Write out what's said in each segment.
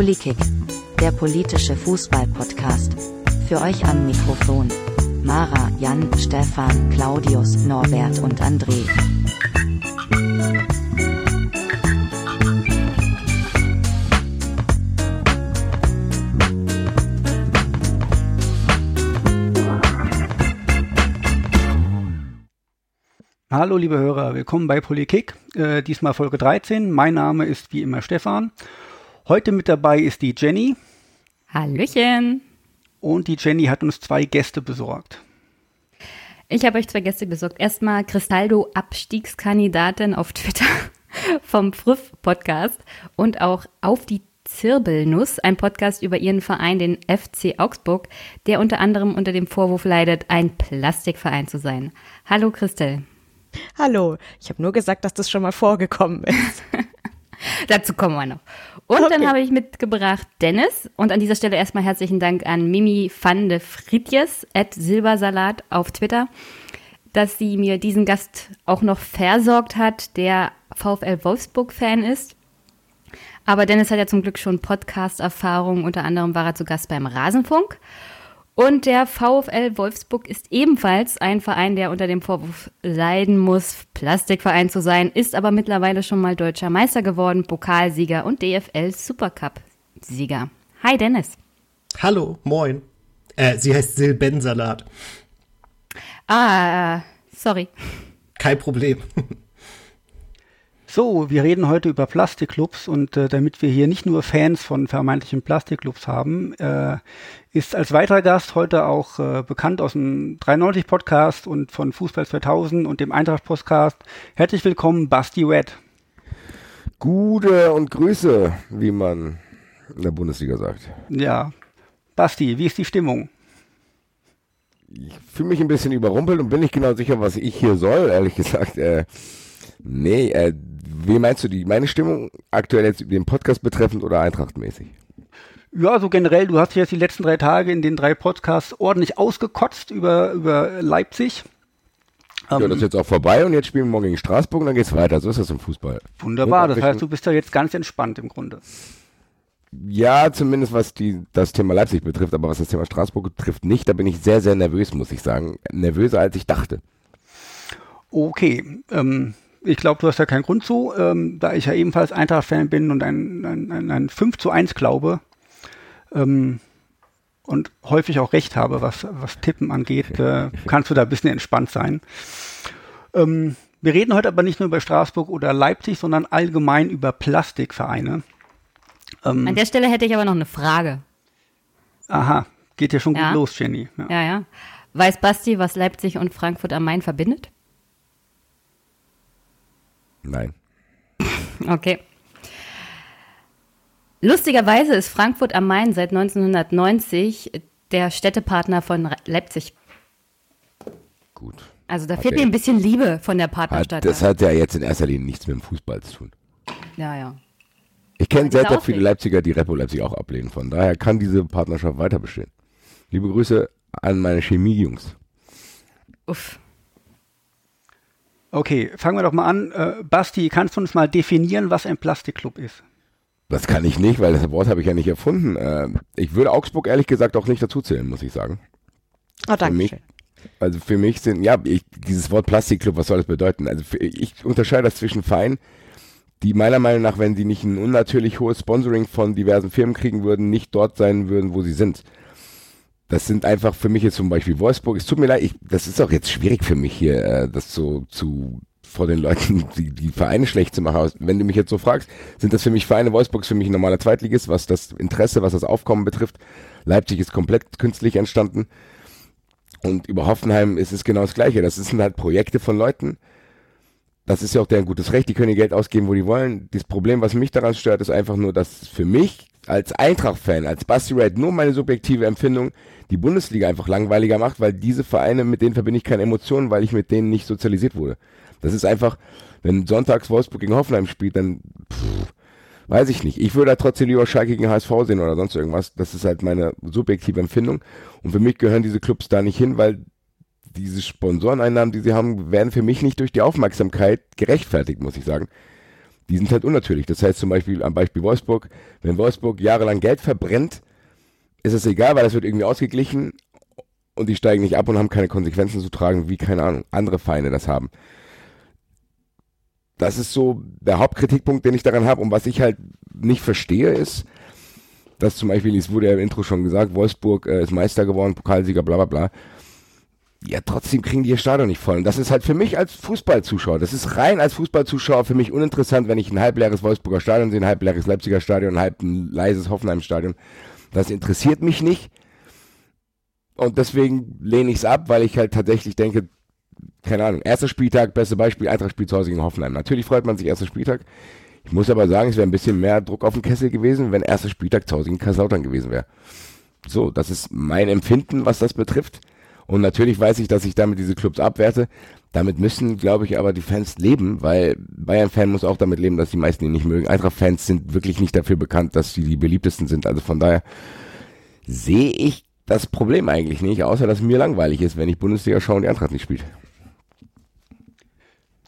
Polykick, der politische Fußball-Podcast. Für euch am Mikrofon. Mara, Jan, Stefan, Claudius, Norbert und André. Hallo liebe Hörer, willkommen bei Polikick, äh, diesmal Folge 13. Mein Name ist wie immer Stefan. Heute mit dabei ist die Jenny. Hallöchen. Und die Jenny hat uns zwei Gäste besorgt. Ich habe euch zwei Gäste besorgt. Erstmal Cristaldo, Abstiegskandidatin auf Twitter vom Früff Podcast und auch auf die Zirbelnuss, ein Podcast über ihren Verein, den FC Augsburg, der unter anderem unter dem Vorwurf leidet, ein Plastikverein zu sein. Hallo Christel. Hallo, ich habe nur gesagt, dass das schon mal vorgekommen ist. Dazu kommen wir noch. Und okay. dann habe ich mitgebracht Dennis. Und an dieser Stelle erstmal herzlichen Dank an Mimi van de Fritjes at Silbersalat auf Twitter, dass sie mir diesen Gast auch noch versorgt hat, der VfL Wolfsburg-Fan ist. Aber Dennis hat ja zum Glück schon Podcast-Erfahrung. Unter anderem war er zu Gast beim Rasenfunk. Und der VfL Wolfsburg ist ebenfalls ein Verein, der unter dem Vorwurf leiden muss, Plastikverein zu sein, ist aber mittlerweile schon mal deutscher Meister geworden, Pokalsieger und DFL Supercup-Sieger. Hi Dennis. Hallo, moin. Äh, sie heißt Silbensalat. Ah, sorry. Kein Problem. So, wir reden heute über Plastikclubs und äh, damit wir hier nicht nur Fans von vermeintlichen Plastikclubs haben, äh, ist als weiterer Gast heute auch äh, bekannt aus dem 93 Podcast und von Fußball 2000 und dem Eintracht Podcast. Herzlich willkommen, Basti Red. Gute und Grüße, wie man in der Bundesliga sagt. Ja. Basti, wie ist die Stimmung? Ich fühle mich ein bisschen überrumpelt und bin nicht genau sicher, was ich hier soll, ehrlich gesagt. Äh, nee, äh, wie meinst du die? Meine Stimmung aktuell jetzt den Podcast betreffend oder eintrachtmäßig? Ja, so generell, du hast jetzt die letzten drei Tage in den drei Podcasts ordentlich ausgekotzt über, über Leipzig. Ja, das ist jetzt auch vorbei und jetzt spielen wir morgen gegen Straßburg und dann geht's weiter. So ist das im Fußball. Wunderbar, das heißt, du bist ja jetzt ganz entspannt im Grunde. Ja, zumindest was die, das Thema Leipzig betrifft, aber was das Thema Straßburg betrifft, nicht. Da bin ich sehr, sehr nervös, muss ich sagen. Nervöser als ich dachte. Okay, ähm, ich glaube, du hast ja keinen Grund zu, ähm, da ich ja ebenfalls Eintracht-Fan bin und ein, ein, ein, ein 5 zu 1 glaube ähm, und häufig auch recht habe, was, was Tippen angeht, äh, kannst du da ein bisschen entspannt sein. Ähm, wir reden heute aber nicht nur über Straßburg oder Leipzig, sondern allgemein über Plastikvereine. Ähm, An der Stelle hätte ich aber noch eine Frage. Aha, geht ja schon ja. gut los, Jenny. Ja. ja, ja. Weiß Basti, was Leipzig und Frankfurt am Main verbindet? Nein. Okay. Lustigerweise ist Frankfurt am Main seit 1990 der Städtepartner von Leipzig. Gut. Also da hat fehlt mir ein bisschen Liebe von der Partnerstadt. Hat, das hat ja jetzt in erster Linie nichts mit dem Fußball zu tun. Ja, ja. Ich kenne sehr, sehr viele Leipziger, die Repo Leipzig auch ablehnen. Von daher kann diese Partnerschaft weiter bestehen. Liebe Grüße an meine Chemie-Jungs. Uff. Okay, fangen wir doch mal an. Äh, Basti, kannst du uns mal definieren, was ein Plastikclub ist? Das kann ich nicht, weil das Wort habe ich ja nicht erfunden. Äh, ich würde Augsburg ehrlich gesagt auch nicht dazu zählen, muss ich sagen. Oh, danke mich, Also für mich sind, ja, ich, dieses Wort Plastikclub, was soll das bedeuten? Also für, ich unterscheide das zwischen Vereinen, die meiner Meinung nach, wenn sie nicht ein unnatürlich hohes Sponsoring von diversen Firmen kriegen würden, nicht dort sein würden, wo sie sind. Das sind einfach für mich jetzt zum Beispiel Wolfsburg. Es tut mir leid, ich, das ist auch jetzt schwierig für mich hier, äh, das so zu vor den Leuten die, die Vereine schlecht zu machen. Wenn du mich jetzt so fragst, sind das für mich Vereine, Wolfsburg ist für mich ein normaler Zweitligist, was das Interesse, was das Aufkommen betrifft. Leipzig ist komplett künstlich entstanden. Und über Hoffenheim ist es genau das Gleiche. Das sind halt Projekte von Leuten. Das ist ja auch deren gutes Recht. Die können ihr Geld ausgeben, wo die wollen. Das Problem, was mich daran stört, ist einfach nur, dass für mich als Eintracht-Fan, als Basti Red, nur meine subjektive Empfindung, die Bundesliga einfach langweiliger macht, weil diese Vereine, mit denen verbinde ich keine Emotionen, weil ich mit denen nicht sozialisiert wurde. Das ist einfach, wenn sonntags Wolfsburg gegen Hoffenheim spielt, dann pff, weiß ich nicht. Ich würde da trotzdem lieber Schalke gegen HSV sehen oder sonst irgendwas. Das ist halt meine subjektive Empfindung. Und für mich gehören diese Clubs da nicht hin, weil diese Sponsoreneinnahmen, die sie haben, werden für mich nicht durch die Aufmerksamkeit gerechtfertigt, muss ich sagen. die sind halt unnatürlich. Das heißt zum Beispiel am Beispiel Wolfsburg, wenn Wolfsburg jahrelang Geld verbrennt, ist es egal, weil das wird irgendwie ausgeglichen und die steigen nicht ab und haben keine Konsequenzen zu tragen, wie, keine Ahnung, andere Feinde das haben. Das ist so der Hauptkritikpunkt, den ich daran habe und was ich halt nicht verstehe ist, dass zum Beispiel, es wurde ja im Intro schon gesagt, Wolfsburg äh, ist Meister geworden, Pokalsieger, bla bla bla. Ja, trotzdem kriegen die ihr Stadion nicht voll. Und das ist halt für mich als Fußballzuschauer, das ist rein als Fußballzuschauer für mich uninteressant, wenn ich ein halbleeres Wolfsburger Stadion sehe, ein halbleeres Leipziger Stadion, ein halb leises Hoffenheim-Stadion. Das interessiert mich nicht. Und deswegen lehne ich es ab, weil ich halt tatsächlich denke, keine Ahnung, erster Spieltag, beste Beispiel, Eintracht spielt zu Hause gegen Hoffenheim. Natürlich freut man sich erster Spieltag. Ich muss aber sagen, es wäre ein bisschen mehr Druck auf den Kessel gewesen, wenn erster Spieltag zu Hause gegen Kaiserslautern gewesen wäre. So, das ist mein Empfinden, was das betrifft. Und natürlich weiß ich, dass ich damit diese Clubs abwerte. Damit müssen, glaube ich, aber die Fans leben, weil Bayern-Fan muss auch damit leben, dass die meisten ihn nicht mögen. Eintracht-Fans sind wirklich nicht dafür bekannt, dass sie die beliebtesten sind. Also von daher sehe ich das Problem eigentlich nicht, außer dass mir langweilig ist, wenn ich Bundesliga schaue und die Eintracht nicht spielt.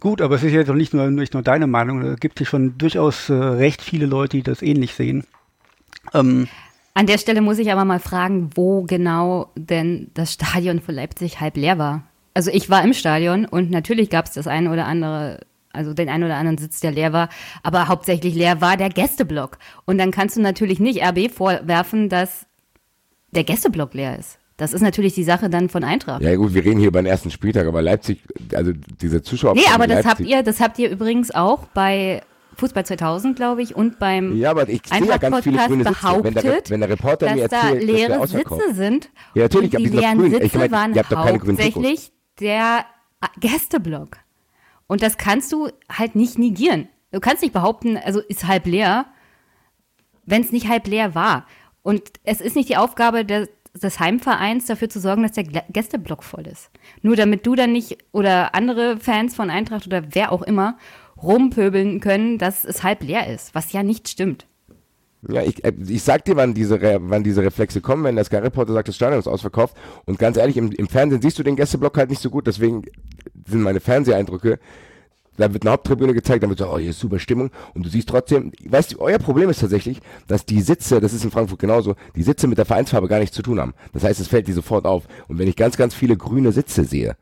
Gut, aber es ist jetzt auch nicht nur, nicht nur deine Meinung. Es gibt hier schon durchaus äh, recht viele Leute, die das ähnlich sehen. Ähm, An der Stelle muss ich aber mal fragen, wo genau denn das Stadion für Leipzig halb leer war. Also ich war im Stadion und natürlich gab es das eine oder andere also den einen oder anderen Sitz, der leer war, aber hauptsächlich leer war der Gästeblock. Und dann kannst du natürlich nicht RB vorwerfen, dass der Gästeblock leer ist. Das ist natürlich die Sache dann von Eintracht. Ja gut, wir reden hier über den ersten Spieltag, aber Leipzig, also diese Zuschauer. Nee, aber das habt ihr, das habt ihr übrigens auch bei Fußball 2000, glaube ich, und beim ja, aber ich sehe ja ganz viele grüne Sitze. behauptet, wenn der, wenn der Reporter dass mir erzählt, da leere dass Sitze sind. Ja, natürlich, und die leeren grün. Sitze ich mein, waren hauptsächlich der Gästeblock. Und das kannst du halt nicht negieren. Du kannst nicht behaupten, also ist halb leer, wenn es nicht halb leer war. Und es ist nicht die Aufgabe der, des Heimvereins dafür zu sorgen, dass der Gästeblock voll ist. Nur damit du dann nicht oder andere Fans von Eintracht oder wer auch immer rumpöbeln können, dass es halb leer ist, was ja nicht stimmt. Ja, ich, äh, ich sag dir, wann diese, wann diese Reflexe kommen, wenn der Sky Reporter sagt, das Stadion ist ausverkauft. Und ganz ehrlich, im, im Fernsehen siehst du den Gästeblock halt nicht so gut, deswegen sind meine Fernseheindrücke da wird eine Haupttribüne gezeigt, dann wird so, oh, hier ist super Stimmung. Und du siehst trotzdem, weißt du, euer Problem ist tatsächlich, dass die Sitze, das ist in Frankfurt genauso, die Sitze mit der Vereinsfarbe gar nichts zu tun haben. Das heißt, es fällt dir sofort auf. Und wenn ich ganz, ganz viele grüne Sitze sehe,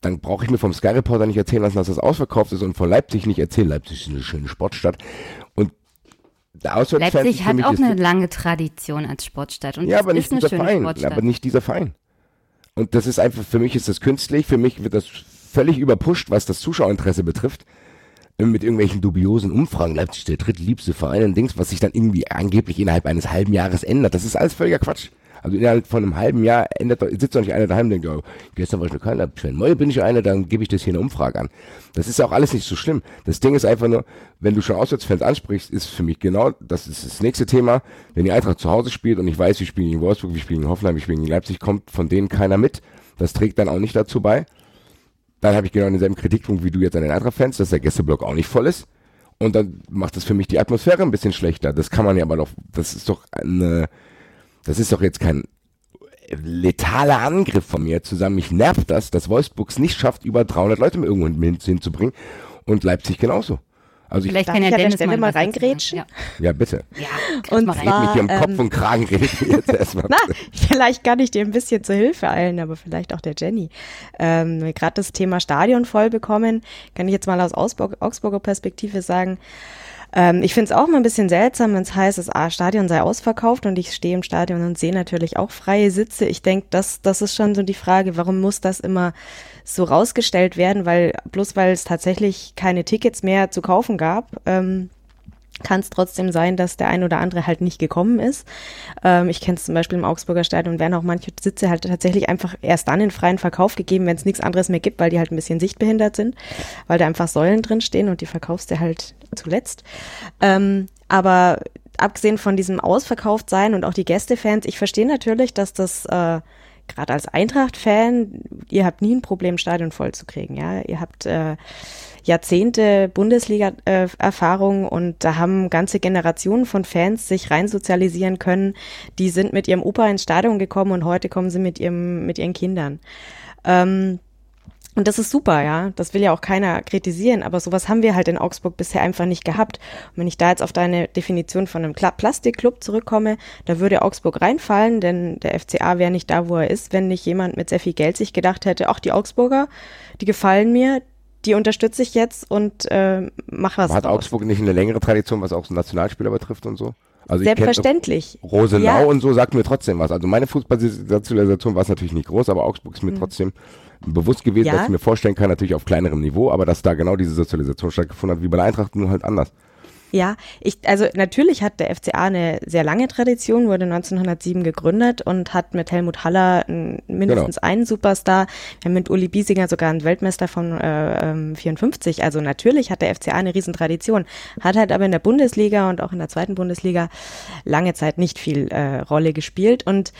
dann brauche ich mir vom Sky Reporter nicht erzählen lassen, dass das ausverkauft ist und von Leipzig nicht erzählen. Leipzig ist eine schöne Sportstadt. Und der Leipzig hat auch eine lange Tradition als Sportstadt. Und ja, aber nicht dieser Verein. Aber nicht dieser Verein. Und das ist einfach, für mich ist das künstlich, für mich wird das völlig überpusht, was das Zuschauerinteresse betrifft. Mit irgendwelchen dubiosen Umfragen, Leipzig der drittliebste Verein und Dings, was sich dann irgendwie angeblich innerhalb eines halben Jahres ändert. Das ist alles völliger Quatsch. Also innerhalb von einem halben Jahr ändert, sitzt doch nicht einer daheim und denkt, oh, gestern war ich noch kein Leipzig-Fan, heute bin ich einer, dann gebe ich das hier eine Umfrage an. Das ist auch alles nicht so schlimm. Das Ding ist einfach nur, wenn du schon Auswärtsfans ansprichst, ist für mich genau, das ist das nächste Thema, wenn die Eintracht zu Hause spielt und ich weiß, wir spielen gegen Wolfsburg, wir spielen gegen Hoffenheim, wir spielen gegen Leipzig, kommt von denen keiner mit. Das trägt dann auch nicht dazu bei. Dann habe ich genau denselben Kritikpunkt wie du jetzt an den Eintracht-Fans, dass der Gästeblock auch nicht voll ist. Und dann macht das für mich die Atmosphäre ein bisschen schlechter. Das kann man ja aber doch, das ist doch eine, das ist doch jetzt kein letaler Angriff von mir zusammen. Mich nervt das, dass Wolfsburg nicht schafft, über 300 Leute irgendwo hinzubringen und Leipzig genauso. Also Vielleicht ich, kann ja Dennis Stelle mal reingrätschen. Ja. ja. bitte. Ja, und zwar, mit ihrem Kopf ähm, und Kragen redet jetzt erstmal. Na, vielleicht kann ich dir ein bisschen zur Hilfe eilen, aber vielleicht auch der Jenny. Ähm, Gerade das Thema Stadion voll bekommen, kann ich jetzt mal aus Augsburg, Augsburger Perspektive sagen. Ähm, ich finde es auch mal ein bisschen seltsam, wenn es heißt, das Stadion sei ausverkauft und ich stehe im Stadion und sehe natürlich auch freie Sitze. Ich denke, das, das ist schon so die Frage, warum muss das immer so rausgestellt werden, weil bloß weil es tatsächlich keine Tickets mehr zu kaufen gab, ähm, kann es trotzdem sein, dass der ein oder andere halt nicht gekommen ist. Ähm, ich kenne es zum Beispiel im Augsburger Stadion, werden auch manche Sitze halt tatsächlich einfach erst dann in freien Verkauf gegeben, wenn es nichts anderes mehr gibt, weil die halt ein bisschen sichtbehindert sind, weil da einfach Säulen drin stehen und die verkaufst du halt zuletzt. Ähm, aber abgesehen von diesem Ausverkauftsein und auch die Gästefans, ich verstehe natürlich, dass das äh, gerade als Eintracht-Fan, ihr habt nie ein Problem, Stadion voll zu kriegen. Ja, ihr habt äh, Jahrzehnte Bundesliga-Erfahrung und da haben ganze Generationen von Fans sich rein sozialisieren können. Die sind mit ihrem Opa ins Stadion gekommen und heute kommen sie mit ihrem mit ihren Kindern. Ähm, Und das ist super, ja. Das will ja auch keiner kritisieren, aber sowas haben wir halt in Augsburg bisher einfach nicht gehabt. Und wenn ich da jetzt auf deine Definition von einem Plastikclub zurückkomme, da würde Augsburg reinfallen, denn der FCA wäre nicht da, wo er ist, wenn nicht jemand mit sehr viel Geld sich gedacht hätte, ach, die Augsburger, die gefallen mir, die unterstütze ich jetzt und äh, mach was. Hat draus. Augsburg nicht eine längere Tradition, was auch Nationalspieler betrifft und so? Also Selbstverständlich. Rosenau ja. und so sagt mir trotzdem was. Also meine Fußballsozialisation war es natürlich nicht groß, aber Augsburg ist mir mhm. trotzdem bewusst gewesen, ja. dass ich mir vorstellen kann, natürlich auf kleinerem Niveau, aber dass da genau diese Sozialisation stattgefunden hat, wie bei der Eintracht, nur halt anders. Ja, ich, also natürlich hat der FCA eine sehr lange Tradition, wurde 1907 gegründet und hat mit Helmut Haller mindestens genau. einen Superstar, wir haben mit Uli Biesinger sogar einen Weltmeister von äh, 54. Ähm, also natürlich hat der FCA eine Riesentradition, hat halt aber in der Bundesliga und auch in der zweiten Bundesliga lange Zeit nicht viel äh, Rolle gespielt und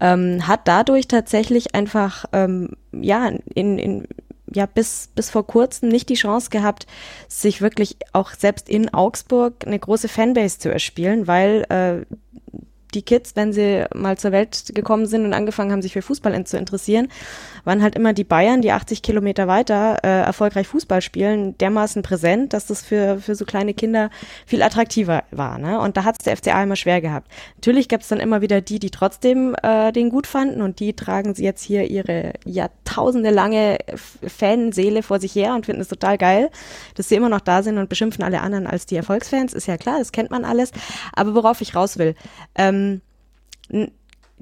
ähm, hat dadurch tatsächlich einfach ähm, ja in, in ja bis, bis vor kurzem nicht die Chance gehabt, sich wirklich auch selbst in Augsburg eine große Fanbase zu erspielen, weil äh, die Kids, wenn sie mal zur Welt gekommen sind und angefangen haben, sich für Fußball zu interessieren, waren halt immer die Bayern, die 80 Kilometer weiter äh, erfolgreich Fußball spielen, dermaßen präsent, dass das für, für so kleine Kinder viel attraktiver war. Ne? Und da hat es der FCA immer schwer gehabt. Natürlich gab es dann immer wieder die, die trotzdem äh, den gut fanden und die tragen sie jetzt hier ihre jahrtausende lange Fanseele vor sich her und finden es total geil, dass sie immer noch da sind und beschimpfen alle anderen als die Erfolgsfans. Ist ja klar, das kennt man alles. Aber worauf ich raus will, ähm,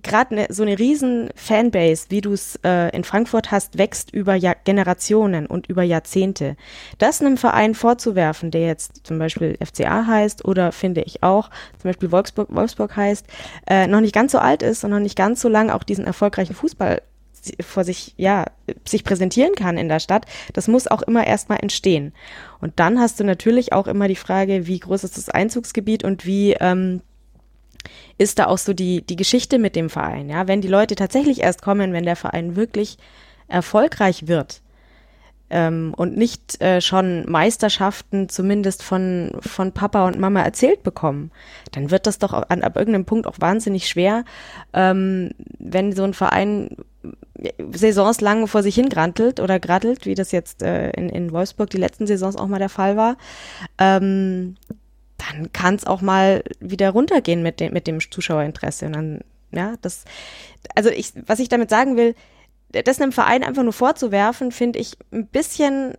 gerade ne, so eine riesen Fanbase, wie du es äh, in Frankfurt hast, wächst über Jahr Generationen und über Jahrzehnte. Das einem Verein vorzuwerfen, der jetzt zum Beispiel FCA heißt oder finde ich auch zum Beispiel Wolfsburg, Wolfsburg heißt, äh, noch nicht ganz so alt ist und noch nicht ganz so lang auch diesen erfolgreichen Fußball vor sich, ja, sich präsentieren kann in der Stadt, das muss auch immer erstmal entstehen. Und dann hast du natürlich auch immer die Frage, wie groß ist das Einzugsgebiet und wie ähm, ist da auch so die, die Geschichte mit dem Verein. Ja, wenn die Leute tatsächlich erst kommen, wenn der Verein wirklich erfolgreich wird ähm, und nicht äh, schon Meisterschaften zumindest von, von Papa und Mama erzählt bekommen, dann wird das doch an, ab irgendeinem Punkt auch wahnsinnig schwer, ähm, wenn so ein Verein Saisons lang vor sich hin grantelt oder grattelt, wie das jetzt äh, in, in Wolfsburg die letzten Saisons auch mal der Fall war, ähm, dann kann es auch mal wieder runtergehen mit dem, mit dem Zuschauerinteresse. Und dann, ja, das, also ich, was ich damit sagen will, das einem Verein einfach nur vorzuwerfen, finde ich ein bisschen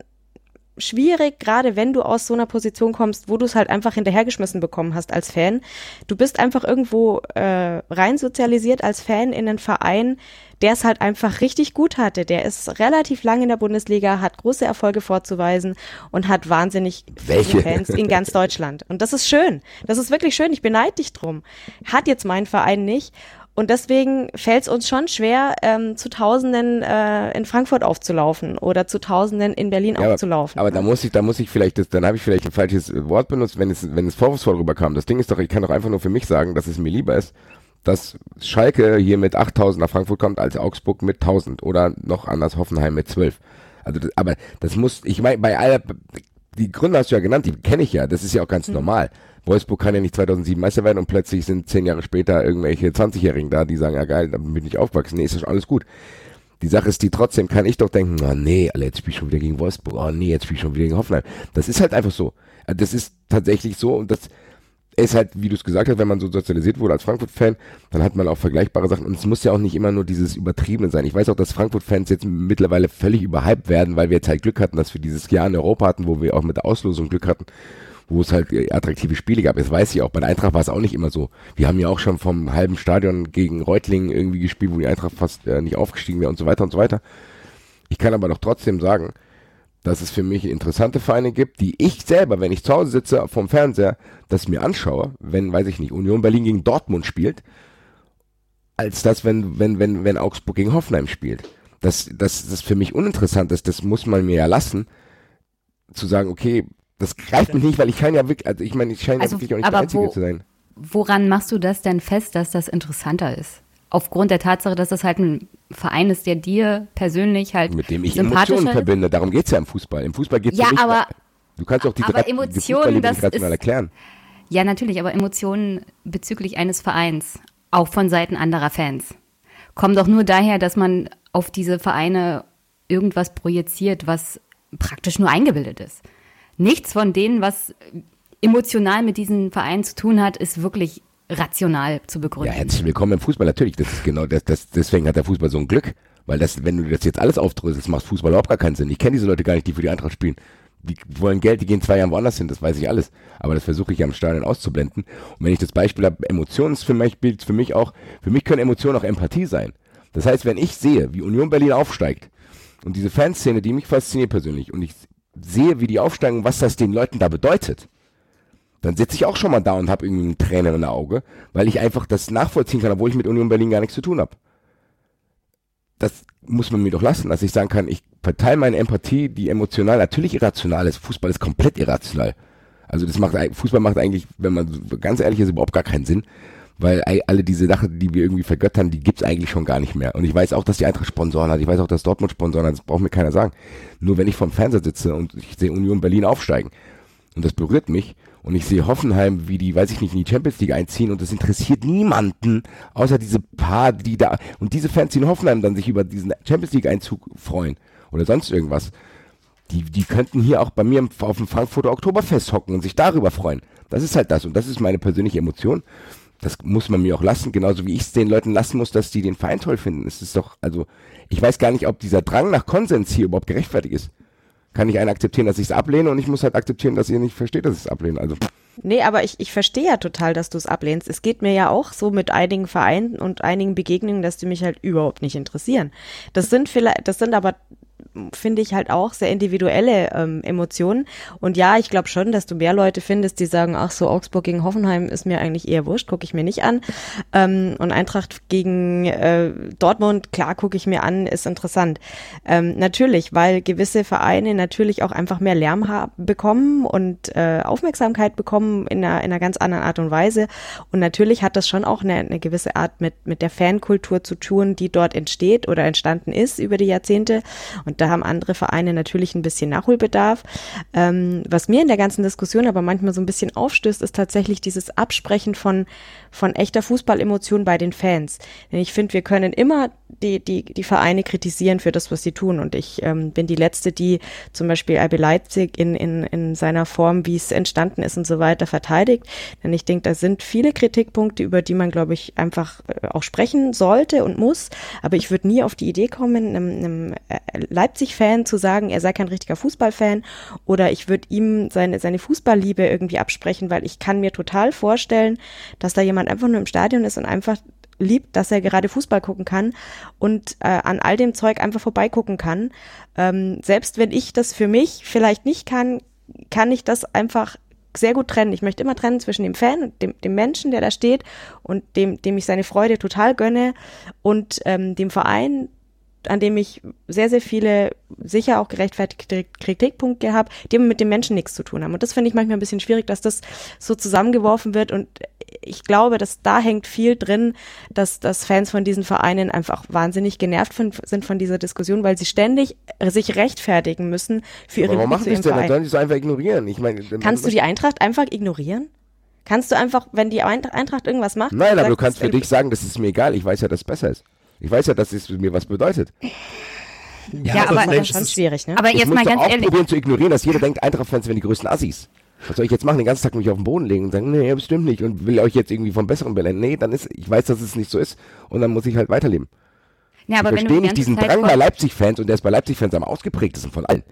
schwierig, gerade wenn du aus so einer Position kommst, wo du es halt einfach hinterhergeschmissen bekommen hast als Fan. Du bist einfach irgendwo äh, rein sozialisiert als Fan in einen Verein, der es halt einfach richtig gut hatte. Der ist relativ lang in der Bundesliga, hat große Erfolge vorzuweisen und hat wahnsinnig Welche? Fans in ganz Deutschland. Und das ist schön. Das ist wirklich schön. Ich beneide dich drum. Hat jetzt mein Verein nicht. Und deswegen fällt es uns schon schwer, ähm, zu Tausenden äh, in Frankfurt aufzulaufen oder zu Tausenden in Berlin ja, aufzulaufen. Aber, aber da muss ich, da muss ich vielleicht, das, dann habe ich vielleicht ein falsches Wort benutzt, wenn es, wenn es vorwurfsvoll rüberkam. Das Ding ist doch, ich kann doch einfach nur für mich sagen, dass es mir lieber ist, dass Schalke hier mit 8000 nach Frankfurt kommt, als Augsburg mit 1000 oder noch anders Hoffenheim mit 12. Also, das, aber das muss, ich meine, bei aller, die Gründe hast du ja genannt, die kenne ich ja, das ist ja auch ganz mhm. normal. Wolfsburg kann ja nicht 2007 Meister werden und plötzlich sind zehn Jahre später irgendwelche 20-Jährigen da, die sagen, ja geil, dann bin ich aufgewachsen. Nee, ist schon alles gut. Die Sache ist die, trotzdem kann ich doch denken, oh nee, Alter, jetzt spiel ich schon wieder gegen Wolfsburg, oh nee, jetzt spiel ich schon wieder gegen Hoffenheim. Das ist halt einfach so. Das ist tatsächlich so und das ist halt, wie du es gesagt hast, wenn man so sozialisiert wurde als Frankfurt-Fan, dann hat man auch vergleichbare Sachen und es muss ja auch nicht immer nur dieses Übertriebene sein. Ich weiß auch, dass Frankfurt-Fans jetzt mittlerweile völlig überhyped werden, weil wir jetzt halt Glück hatten, dass wir dieses Jahr in Europa hatten, wo wir auch mit der Auslosung Glück hatten wo es halt äh, attraktive Spiele gab. Das weiß ich auch. Bei der Eintracht war es auch nicht immer so. Wir haben ja auch schon vom halben Stadion gegen Reutlingen irgendwie gespielt, wo die Eintracht fast äh, nicht aufgestiegen wäre und so weiter und so weiter. Ich kann aber doch trotzdem sagen, dass es für mich interessante Vereine gibt, die ich selber, wenn ich zu Hause sitze vom Fernseher, das mir anschaue, wenn, weiß ich nicht, Union Berlin gegen Dortmund spielt, als das, wenn, wenn, wenn, wenn Augsburg gegen Hoffenheim spielt. Das, das, das für mich uninteressant ist, das muss man mir ja lassen, zu sagen, okay, das greift mich nicht, weil ich kann ja wirklich, also ich meine, ich scheine also, ja wirklich auch nicht der Einzige wo, zu sein. Woran machst du das denn fest, dass das interessanter ist? Aufgrund der Tatsache, dass das halt ein Verein ist, der dir persönlich halt Mit dem ich Emotionen verbinde. Darum geht es ja im Fußball. Im Fußball geht es ja, ja nicht. Aber, du kannst auch die aber drei, Emotionen, die das ist, mal erklären. Ja, natürlich, aber Emotionen bezüglich eines Vereins, auch von Seiten anderer Fans, kommen doch nur daher, dass man auf diese Vereine irgendwas projiziert, was praktisch nur eingebildet ist. Nichts von denen, was emotional mit diesem Verein zu tun hat, ist wirklich rational zu begründen. Ja, herzlich willkommen im Fußball. Natürlich, das ist genau das, das, deswegen hat der Fußball so ein Glück. Weil das, wenn du das jetzt alles aufdröselst, macht Fußball überhaupt gar keinen Sinn. Ich kenne diese Leute gar nicht, die für die Eintracht spielen. Die wollen Geld, die gehen zwei Jahre woanders hin, das weiß ich alles. Aber das versuche ich am Stadion auszublenden. Und wenn ich das Beispiel habe, Emotionen ist für mich, für mich auch, für mich können Emotionen auch Empathie sein. Das heißt, wenn ich sehe, wie Union Berlin aufsteigt und diese Fanszene, die mich fasziniert persönlich und ich sehe, wie die aufsteigen, was das den Leuten da bedeutet, dann sitze ich auch schon mal da und habe irgendwie einen Tränen in der Auge, weil ich einfach das nachvollziehen kann, obwohl ich mit Union Berlin gar nichts zu tun habe. Das muss man mir doch lassen, dass ich sagen kann, ich verteile meine Empathie, die emotional natürlich irrational ist. Fußball ist komplett irrational. Also das macht Fußball macht eigentlich, wenn man ganz ehrlich ist, überhaupt gar keinen Sinn, weil alle diese Sachen, die wir irgendwie vergöttern, die gibt's eigentlich schon gar nicht mehr. Und ich weiß auch, dass die Eintracht Sponsoren hat, ich weiß auch, dass Dortmund Sponsoren hat, das braucht mir keiner sagen. Nur wenn ich vom Fernseher sitze und ich sehe Union Berlin aufsteigen und das berührt mich und ich sehe Hoffenheim, wie die, weiß ich nicht, in die Champions League einziehen und das interessiert niemanden, außer diese paar, die da, und diese Fans, die in Hoffenheim dann sich über diesen Champions League Einzug freuen oder sonst irgendwas. Die, die könnten hier auch bei mir auf dem Frankfurter Oktoberfest hocken und sich darüber freuen. Das ist halt das und das ist meine persönliche Emotion. Das muss man mir auch lassen, genauso wie ich es den Leuten lassen muss, dass die den Verein toll finden. Es ist doch, also, ich weiß gar nicht, ob dieser Drang nach Konsens hier überhaupt gerechtfertigt ist kann ich einen akzeptieren, dass ich es ablehne und ich muss halt akzeptieren, dass ihr nicht versteht, dass ich es ablehne. Also. Nee, aber ich, ich verstehe ja total, dass du es ablehnst. Es geht mir ja auch so mit einigen Vereinen und einigen Begegnungen, dass die mich halt überhaupt nicht interessieren. Das sind vielleicht, das sind aber finde ich halt auch sehr individuelle ähm, Emotionen. Und ja, ich glaube schon, dass du mehr Leute findest, die sagen, ach so, Augsburg gegen Hoffenheim ist mir eigentlich eher wurscht, gucke ich mir nicht an. Ähm, und Eintracht gegen äh, Dortmund, klar, gucke ich mir an, ist interessant. Ähm, natürlich, weil gewisse Vereine natürlich auch einfach mehr Lärm bekommen und äh, Aufmerksamkeit bekommen in einer, in einer ganz anderen Art und Weise. Und natürlich hat das schon auch eine, eine gewisse Art mit, mit der Fankultur zu tun, die dort entsteht oder entstanden ist über die Jahrzehnte. Und da haben andere Vereine natürlich ein bisschen Nachholbedarf. Ähm, was mir in der ganzen Diskussion aber manchmal so ein bisschen aufstößt, ist tatsächlich dieses Absprechen von, von echter Fußballemotion bei den Fans. Denn ich finde, wir können immer die, die, die Vereine kritisieren für das, was sie tun. Und ich ähm, bin die Letzte, die zum Beispiel RB Leipzig in, in, in seiner Form, wie es entstanden ist und so weiter, verteidigt. Denn ich denke, da sind viele Kritikpunkte, über die man, glaube ich, einfach äh, auch sprechen sollte und muss. Aber ich würde nie auf die Idee kommen, einem, einem äh, Leipzig-Fan zu sagen, er sei kein richtiger Fußballfan. Oder ich würde ihm seine, seine Fußballliebe irgendwie absprechen, weil ich kann mir total vorstellen, dass da jemand einfach nur im Stadion ist und einfach liebt, dass er gerade Fußball gucken kann und äh, an all dem Zeug einfach vorbeigucken kann. Ähm, selbst wenn ich das für mich vielleicht nicht kann, kann ich das einfach sehr gut trennen. Ich möchte immer trennen zwischen dem Fan und dem, dem Menschen, der da steht und dem, dem ich seine Freude total gönne und ähm, dem Verein, an dem ich sehr, sehr viele sicher auch gerechtfertigte Kritikpunkte habe, die mit dem Menschen nichts zu tun haben. Und das finde ich manchmal ein bisschen schwierig, dass das so zusammengeworfen wird und ich glaube, dass da hängt viel drin, dass, dass Fans von diesen Vereinen einfach wahnsinnig genervt von, sind von dieser Diskussion, weil sie ständig sich rechtfertigen müssen für ihre Warum machen die denn? Dann sollen sie es einfach ignorieren. Ich meine, kannst du die Eintracht einfach ignorieren? Kannst du einfach, wenn die Eintracht irgendwas macht? Nein, aber du kannst für dich sagen, das ist mir egal. Ich weiß ja, dass es besser ist. Ich weiß ja, dass es mir was bedeutet. Ja, ja aber, das ist schon schwierig, ne? Aber jetzt mal ganz auch ehrlich. probieren zu ignorieren, dass jeder denkt, Eintracht-Fans wären die größten Assis. Was soll ich jetzt machen? Den ganzen Tag mich auf den Boden legen und sagen, nee, das stimmt nicht und will euch jetzt irgendwie vom Besseren belernen. Nee, dann ist, ich weiß, dass es nicht so ist und dann muss ich halt weiterleben. Ja, aber ich verstehe nicht diesen Drang bei Leipzig-Fans und der ist bei Leipzig-Fans am ausgeprägtesten von allen.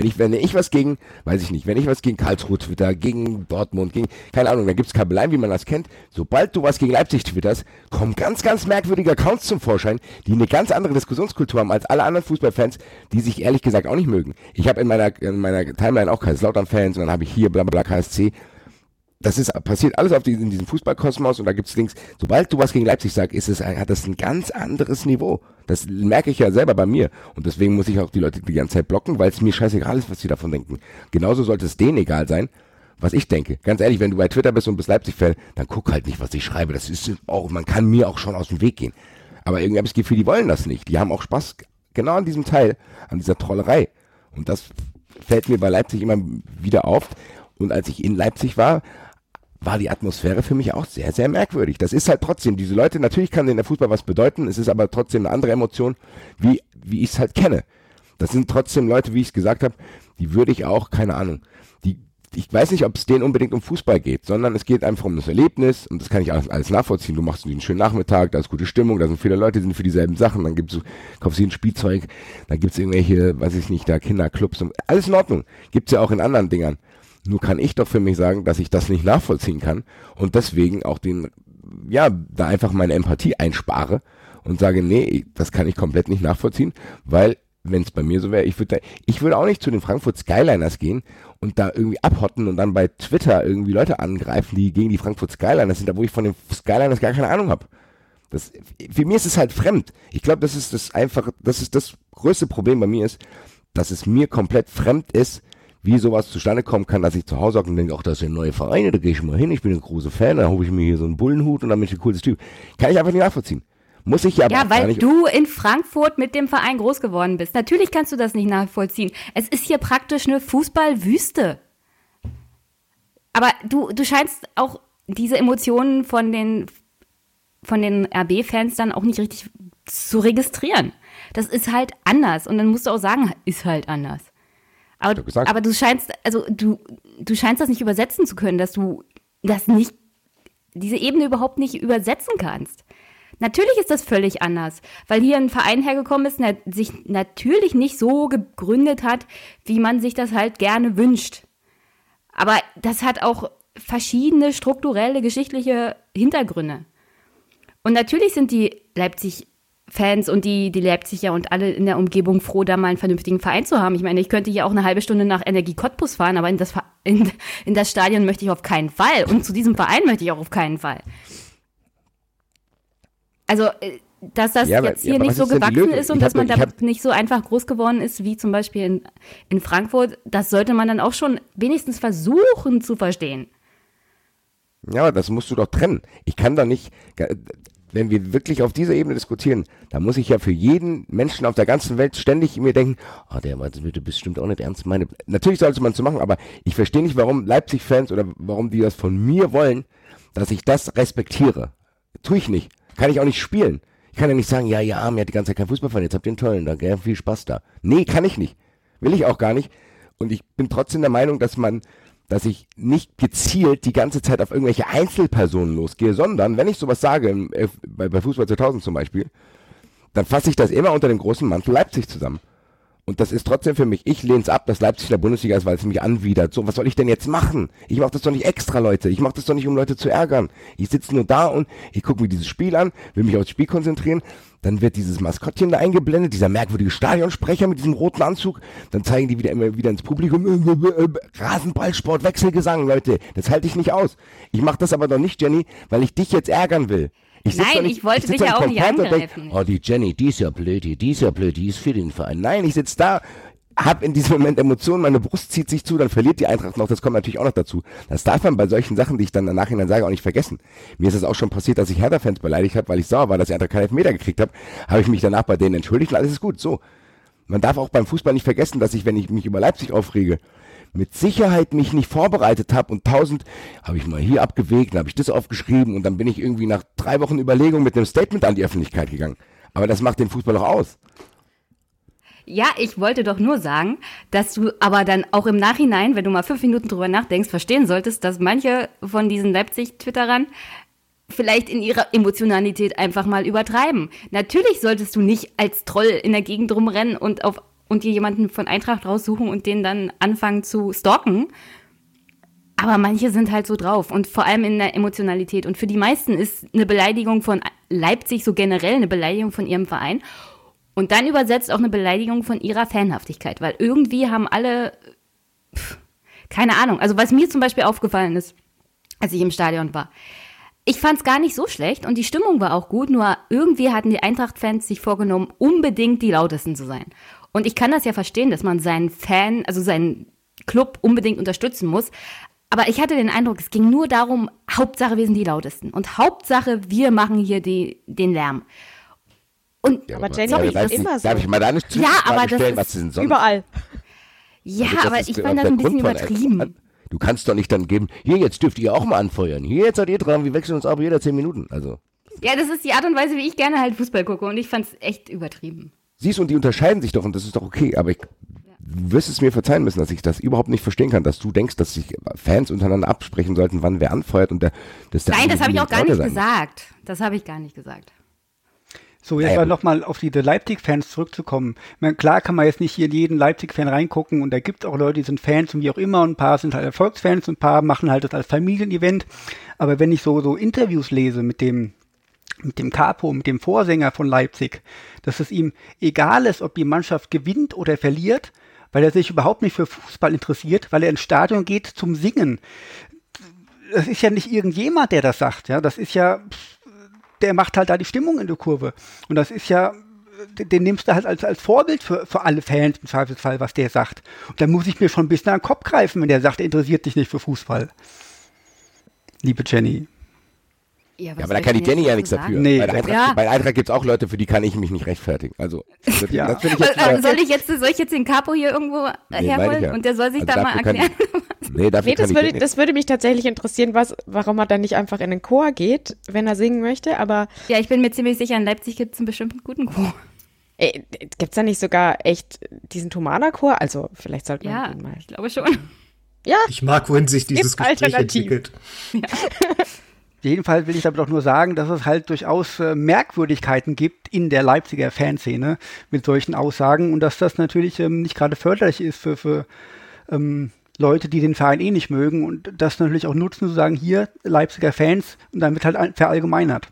Wenn ich, wenn ich was gegen, weiß ich nicht, wenn ich was gegen Karlsruhe twitter, gegen Dortmund, gegen, keine Ahnung, da gibt's Kabeleien, wie man das kennt. Sobald du was gegen Leipzig twitterst, kommen ganz, ganz merkwürdige Accounts zum Vorschein, die eine ganz andere Diskussionskultur haben als alle anderen Fußballfans, die sich ehrlich gesagt auch nicht mögen. Ich habe in meiner, in meiner Timeline auch Kaiserslautern-Fans und dann habe ich hier bla bla KSC das ist passiert alles auf diesen, in diesem Fußballkosmos und da gibt's Links. Sobald du was gegen Leipzig sagst, ist es, hat das ein ganz anderes Niveau. Das merke ich ja selber bei mir. Und deswegen muss ich auch die Leute die ganze Zeit blocken, weil es mir scheißegal ist, was sie davon denken. Genauso sollte es denen egal sein, was ich denke. Ganz ehrlich, wenn du bei Twitter bist und bist Leipzig-Fan, dann guck halt nicht, was ich schreibe. Das ist auch, man kann mir auch schon aus dem Weg gehen. Aber irgendwie habe ich das Gefühl, die wollen das nicht. Die haben auch Spaß genau an diesem Teil, an dieser Trollerei. Und das fällt mir bei Leipzig immer wieder auf. Und als ich in Leipzig war, war die Atmosphäre für mich auch sehr, sehr merkwürdig. Das ist halt trotzdem, diese Leute, natürlich kann denen der Fußball was bedeuten, es ist aber trotzdem eine andere Emotion, wie, wie ich es halt kenne. Das sind trotzdem Leute, wie ich es gesagt habe, die würde ich auch, keine Ahnung, die, ich weiß nicht, ob es denen unbedingt um Fußball geht, sondern es geht einfach um das Erlebnis und das kann ich alles, alles nachvollziehen. Du machst einen schönen Nachmittag, da ist gute Stimmung, da sind viele Leute, die sind für dieselben Sachen, dann gibt's, kaufst du ein Spielzeug, dann gibt's irgendwelche, weiß ich nicht, da Kinderclubs und alles in Ordnung. Gibt's ja auch in anderen Dingern. Nur kann ich doch für mich sagen, dass ich das nicht nachvollziehen kann und deswegen auch den, ja, da einfach meine Empathie einspare und sage, nee, das kann ich komplett nicht nachvollziehen, weil wenn es bei mir so wäre, ich würde ich würde auch nicht zu den Frankfurt Skyliners gehen und da irgendwie abhotten und dann bei Twitter irgendwie Leute angreifen, die gegen die Frankfurt Skyliners sind, da wo ich von den Skyliners gar keine Ahnung habe. Das, für mich ist es halt fremd. Ich glaube, das ist das einfach, das ist das größte Problem bei mir ist, dass es mir komplett fremd ist, wie sowas zustande kommen kann, dass ich zu Hause und denke, ach, das sind neue Vereine, da gehe ich mal hin, ich bin ein großer Fan, dann hole ich mir hier so einen Bullenhut und dann bin ich ein cooles Typ. Kann ich einfach nicht nachvollziehen. Muss ich ja aber Ja, weil du in Frankfurt mit dem Verein groß geworden bist. Natürlich kannst du das nicht nachvollziehen. Es ist hier praktisch eine Fußballwüste. Aber du, du scheinst auch diese Emotionen von den, von den RB-Fans dann auch nicht richtig zu registrieren. Das ist halt anders. Und dann musst du auch sagen, ist halt anders. Aber, aber du scheinst, also du, du scheinst das nicht übersetzen zu können, dass du das nicht, diese Ebene überhaupt nicht übersetzen kannst. Natürlich ist das völlig anders, weil hier ein Verein hergekommen ist, der sich natürlich nicht so gegründet hat, wie man sich das halt gerne wünscht. Aber das hat auch verschiedene strukturelle, geschichtliche Hintergründe. Und natürlich sind die Leipzig-Fans und die, die Leipziger und alle in der Umgebung froh, da mal einen vernünftigen Verein zu haben. Ich meine, ich könnte hier auch eine halbe Stunde nach Energie Cottbus fahren, aber in das, in, in das Stadion möchte ich auf keinen Fall. Und zu diesem Verein möchte ich auch auf keinen Fall. Also, äh, dass das Ja, jetzt hier aber nicht so gewachsen ist und dass man damit nicht so einfach groß geworden ist, wie zum Beispiel in, in Frankfurt, das sollte man dann auch schon wenigstens versuchen zu verstehen. Ja, aber das musst du doch trennen. Ich kann doch nicht, wenn wir wirklich auf dieser Ebene diskutieren, da muss ich ja für jeden Menschen auf der ganzen Welt ständig mir denken, oh, der meint, wird bestimmt auch nicht ernst meine. Natürlich sollte man es so machen, aber ich verstehe nicht, warum Leipzig-Fans oder warum die das von mir wollen, dass ich das respektiere. Tue ich nicht. Kann ich auch nicht spielen. Ich kann ja nicht sagen, ja, ja, mir hat die ganze Zeit kein Fußballfan, jetzt habt ihr einen tollen, da gell, viel Spaß da. Nee, kann ich nicht. Will ich auch gar nicht. Und ich bin trotzdem der Meinung, dass man, dass ich nicht gezielt die ganze Zeit auf irgendwelche Einzelpersonen losgehe, sondern wenn ich sowas sage, F- bei, bei Fußball 2000 zum Beispiel, dann fasse ich das immer unter dem großen Mantel Leipzig zusammen. Und das ist trotzdem für mich, ich lehne es ab, dass Leipzig in der Bundesliga ist, weil es mich anwidert. So, was soll ich denn jetzt machen? Ich mache das doch nicht extra, Leute. Ich mache das doch nicht, um Leute zu ärgern. Ich sitze nur da und ich gucke mir dieses Spiel an, will mich aufs Spiel konzentrieren. Dann wird dieses Maskottchen da eingeblendet, dieser merkwürdige Stadionsprecher mit diesem roten Anzug. Dann zeigen die wieder immer wieder ins Publikum, äh, äh, äh, Rasenballsport, Wechselgesang, Leute. Das halte ich nicht aus. Ich mache das aber doch nicht, Jenny, weil ich dich jetzt ärgern will. Ich Nein, nicht, ich wollte sitz dich ja auch nicht und denk, angreifen. Oh, die Jenny, die ist ja blöd die ist ja blöd, die ist für den Verein. Nein, ich sitze da, hab in diesem Moment Emotionen, meine Brust zieht sich zu, dann verliert die Eintracht noch, das kommt natürlich auch noch dazu. Das darf man bei solchen Sachen, die ich dann im Nachhinein sage, auch nicht vergessen. Mir ist es auch schon passiert, dass ich Hertha-Fans beleidigt habe, weil ich sauer war, dass die Eintracht keinen Elfmeter gekriegt habe, habe ich mich danach bei denen entschuldigt und alles ist gut, so. Man darf auch beim Fußball nicht vergessen, dass ich, wenn ich mich über Leipzig aufrege, mit Sicherheit mich nicht vorbereitet habe und tausend habe ich mal hier abgewegt, dann habe ich das aufgeschrieben und dann bin ich irgendwie nach drei Wochen Überlegung mit einem Statement an die Öffentlichkeit gegangen. Aber das macht den Fußball auch aus. Ja, ich wollte doch nur sagen, dass du aber dann auch im Nachhinein, wenn du mal fünf Minuten drüber nachdenkst, verstehen solltest, dass manche von diesen Leipzig-Twitterern vielleicht in ihrer Emotionalität einfach mal übertreiben. Natürlich solltest du nicht als Troll in der Gegend rumrennen und auf und dir jemanden von Eintracht raussuchen und den dann anfangen zu stalken. Aber manche sind halt so drauf und vor allem in der Emotionalität. Und für die meisten ist eine Beleidigung von Leipzig so generell eine Beleidigung von ihrem Verein. Und dann übersetzt auch eine Beleidigung von ihrer Fanhaftigkeit, weil irgendwie haben alle, pff, keine Ahnung, also was mir zum Beispiel aufgefallen ist, als ich im Stadion war, ich fand es gar nicht so schlecht und die Stimmung war auch gut, nur irgendwie hatten die Eintracht-Fans sich vorgenommen, unbedingt die lautesten zu sein. Und ich kann das ja verstehen, dass man seinen Fan, also seinen Club unbedingt unterstützen muss. Aber ich hatte den Eindruck, es ging nur darum, Hauptsache wir sind die lautesten und Hauptsache wir machen hier die, den Lärm. Und Aber Jenny, darf ist immer nicht, so. Darf ich mal da eine Ja, aber das stellen, ist was ist? Überall. ja, Also das aber ich fand das ein bisschen übertrieben. Du kannst doch nicht dann geben, hier, jetzt dürft ihr auch mal anfeuern. Hier, jetzt seid ihr dran, wir wechseln uns ab jeder zehn Minuten. Also, Ja, das ist die Art und Weise, wie ich gerne halt Fußball gucke und ich fand es echt übertrieben. Siehst und die unterscheiden sich doch und das ist doch okay, aber ich du wirst es mir verzeihen müssen, dass ich das überhaupt nicht verstehen kann, dass du denkst, dass sich Fans untereinander absprechen sollten, wann wer anfeuert und der, das der Nein, das habe ich auch gar nicht gesagt. Das habe ich gar nicht gesagt. So, jetzt naja, nochmal auf diese Leipzig-Fans zurückzukommen. Meine, klar kann man jetzt nicht hier in jeden Leipzig-Fan reingucken und da gibt es auch Leute, die sind Fans und wie auch immer und ein paar sind halt Erfolgsfans und ein paar machen halt das als Familienevent. Aber wenn ich so, so Interviews lese mit dem, mit dem Capo, mit dem Vorsänger von Leipzig, dass es ihm egal ist, ob die Mannschaft gewinnt oder verliert, weil er sich überhaupt nicht für Fußball interessiert, weil er ins Stadion geht zum Singen. Das ist ja nicht irgendjemand, der das sagt, ja. Das ist ja, der macht halt da die Stimmung in der Kurve. Und das ist ja, den nimmst du halt als, als Vorbild für, für alle Fans im Zweifelsfall, was der sagt. Und dann muss ich mir schon ein bisschen an den Kopf greifen, wenn der sagt, er interessiert sich nicht für Fußball. Liebe Jenny. Ja, ja aber da kann die Jenny ja nichts dafür. Nee. Bei, Eintracht, ja. bei Eintracht gibt es auch Leute, für die kann ich mich nicht rechtfertigen. Also, das, ja. das ich jetzt also, soll, ich jetzt, soll ich jetzt den Capo hier irgendwo nee, herholen ja. und der soll sich also da mal erklären? Ich, nee, dafür nee das, würde, das würde mich tatsächlich interessieren, was, warum er dann nicht einfach in den Chor geht, wenn er singen möchte, aber... Ja, ich bin mir ziemlich sicher, in Leipzig gibt es einen bestimmten guten Chor. Gibt es da nicht sogar echt diesen Thomaner-Chor? Also vielleicht sollte man ja, mal... ich glaube schon. Ja. Ich mag, wohin sich dieses Gespräch entwickelt. Ja. Jedenfalls will ich damit auch nur sagen, dass es halt durchaus äh, Merkwürdigkeiten gibt in der Leipziger Fanszene mit solchen Aussagen und dass das natürlich ähm, nicht gerade förderlich ist für, für ähm, Leute, die den Verein eh nicht mögen und das natürlich auch nutzen, zu sagen, hier Leipziger Fans und dann wird halt verallgemeinert.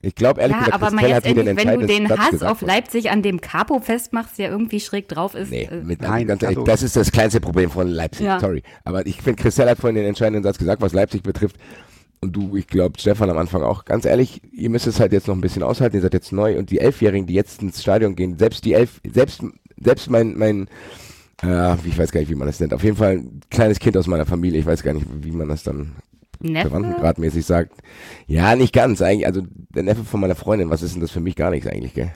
Ich glaube ehrlich ja, gesagt, aber mal jetzt endlich, wenn du den Satz Hass auf Leipzig an dem Capo festmachst, der irgendwie schräg drauf ist. Nee, äh, mit, nein, ganz ehrlich, also, das ist das kleinste Problem von Leipzig. Ja. Sorry. Aber ich finde, Christelle hat vorhin den entscheidenden Satz gesagt, was Leipzig betrifft und du, ich glaube, Stefan am Anfang auch, ganz ehrlich, ihr müsst es halt jetzt noch ein bisschen aushalten, ihr seid jetzt neu und die Elfjährigen, die jetzt ins Stadion gehen, selbst die Elf, selbst, selbst mein, mein, äh, ich weiß gar nicht, wie man das nennt, auf jeden Fall ein kleines Kind aus meiner Familie, ich weiß gar nicht, wie man das dann verwandtengradmäßig sagt. Ja, nicht ganz, eigentlich, also der Neffe von meiner Freundin, was ist denn das für mich? Gar nichts eigentlich, gell?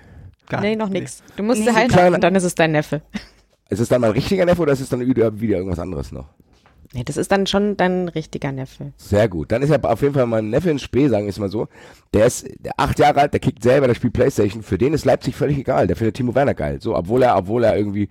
Gar nee, noch nichts. Du musst sie halt und dann ist es dein Neffe. Ist es dann mein richtiger Neffe oder ist es dann wieder, wieder irgendwas anderes noch? Nee, das ist dann schon dein richtiger Neffe. Sehr gut. Dann ist ja auf jeden Fall mein Neffe in Spee, sagen wir es mal so. Der ist acht Jahre alt, der kickt selber, der spielt Playstation. Für den ist Leipzig völlig egal. Der findet Timo Werner geil. So, obwohl er, obwohl er irgendwie,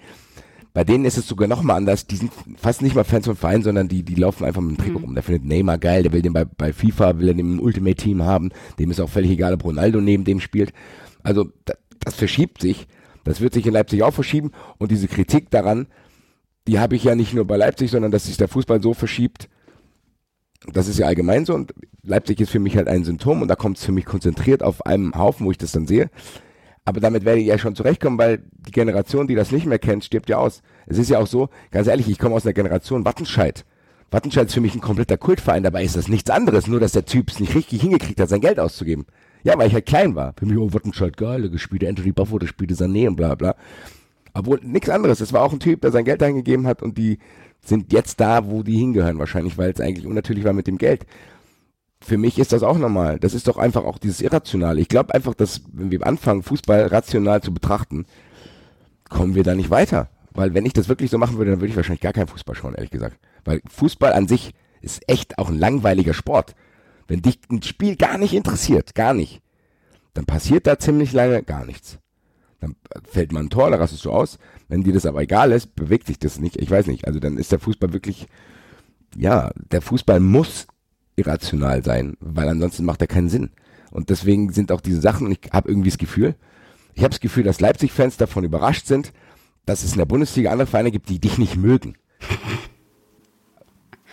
bei denen ist es sogar noch mal anders. Die sind fast nicht mal Fans vom Verein, sondern die, die laufen einfach mit dem Trikot mhm. rum. Der findet Neymar geil, der will den bei, bei FIFA, will er den im Ultimate Team haben. Dem ist auch völlig egal, ob Ronaldo neben dem spielt. Also, das, das verschiebt sich. Das wird sich in Leipzig auch verschieben. Und diese Kritik daran, die habe ich ja nicht nur bei Leipzig, sondern dass sich der Fußball so verschiebt. Das ist ja allgemein so und Leipzig ist für mich halt ein Symptom und da kommt es für mich konzentriert auf einem Haufen, wo ich das dann sehe. Aber damit werde ich ja schon zurechtkommen, weil die Generation, die das nicht mehr kennt, stirbt ja aus. Es ist ja auch so, ganz ehrlich, ich komme aus einer Generation Wattenscheid. Wattenscheid ist für mich ein kompletter Kultverein, dabei ist das nichts anderes, nur dass der Typ es nicht richtig hingekriegt hat, sein Geld auszugeben. Ja, weil ich halt klein war. Für mich, oh, Wattenscheid, geil, gespielte Anthony Buffo, der spielte Sané und bla bla. Obwohl nichts anderes. Es war auch ein Typ, der sein Geld eingegeben hat und die sind jetzt da, wo die hingehören wahrscheinlich, weil es eigentlich unnatürlich war mit dem Geld. Für mich ist das auch normal. Das ist doch einfach auch dieses Irrationale. Ich glaube einfach, dass wenn wir anfangen, Fußball rational zu betrachten, kommen wir da nicht weiter. Weil wenn ich das wirklich so machen würde, dann würde ich wahrscheinlich gar keinen Fußball schauen, ehrlich gesagt. Weil Fußball an sich ist echt auch ein langweiliger Sport. Wenn dich ein Spiel gar nicht interessiert, gar nicht, dann passiert da ziemlich lange gar nichts dann fällt man ein Tor, da rastest du aus. Wenn dir das aber egal ist, bewegt sich das nicht. Ich weiß nicht. Also dann ist der Fußball wirklich, ja, der Fußball muss irrational sein, weil ansonsten macht er keinen Sinn. Und deswegen sind auch diese Sachen, und ich habe irgendwie das Gefühl, ich habe das Gefühl, dass Leipzig-Fans davon überrascht sind, dass es in der Bundesliga andere Vereine gibt, die dich nicht mögen.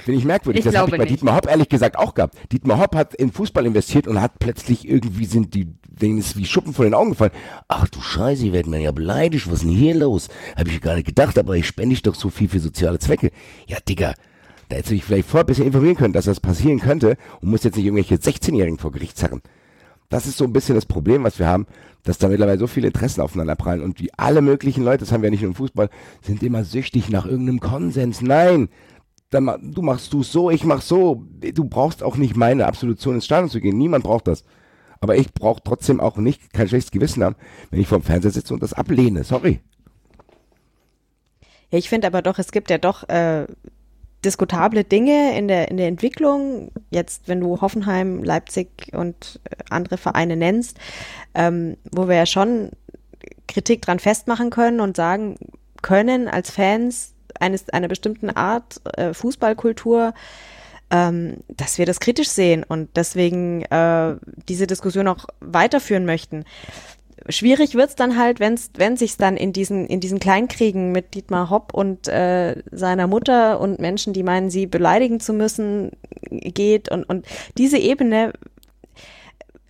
Finde ich merkwürdig. Ich das habe ich bei nicht. Dietmar Hopp ehrlich gesagt auch gehabt. Dietmar Hopp hat in Fußball investiert und hat plötzlich irgendwie sind die, denen ist wie Schuppen vor den Augen gefallen. Ach du Scheiße, ich werde mir ja beleidigt. Was ist denn hier los? Habe ich gar nicht gedacht, aber ich spende ich doch so viel für soziale Zwecke. Ja, Digga. Da hättest du dich vielleicht vorher ein bisschen informieren können, dass das passieren könnte und musst jetzt nicht irgendwelche 16-Jährigen vor Gericht zerren. Das ist so ein bisschen das Problem, was wir haben, dass da mittlerweile so viele Interessen aufeinander prallen und wie alle möglichen Leute, das haben wir ja nicht nur im Fußball, sind immer süchtig nach irgendeinem Konsens. Nein, dann du machst du so, ich mach so. Du brauchst auch nicht meine Absolution ins Stadion zu gehen. Niemand braucht das. Aber ich brauche trotzdem auch nicht kein schlechtes Gewissen haben, wenn ich vorm Fernseher sitze und das ablehne. Sorry. Ja, ich finde aber doch, es gibt ja doch äh, diskutable Dinge in der, in der Entwicklung. Jetzt, wenn du Hoffenheim, Leipzig und äh, andere Vereine nennst, ähm, wo wir ja schon Kritik dran festmachen können und sagen können als Fans eines einer bestimmten Art äh, Fußballkultur, ähm, dass wir das kritisch sehen und deswegen äh, diese Diskussion auch weiterführen möchten. Schwierig wird's dann halt, wenn's, wenn sich's dann in diesen, in diesen Kleinkriegen mit Dietmar Hopp und äh, seiner Mutter und Menschen, die meinen, sie beleidigen zu müssen, geht und, und diese Ebene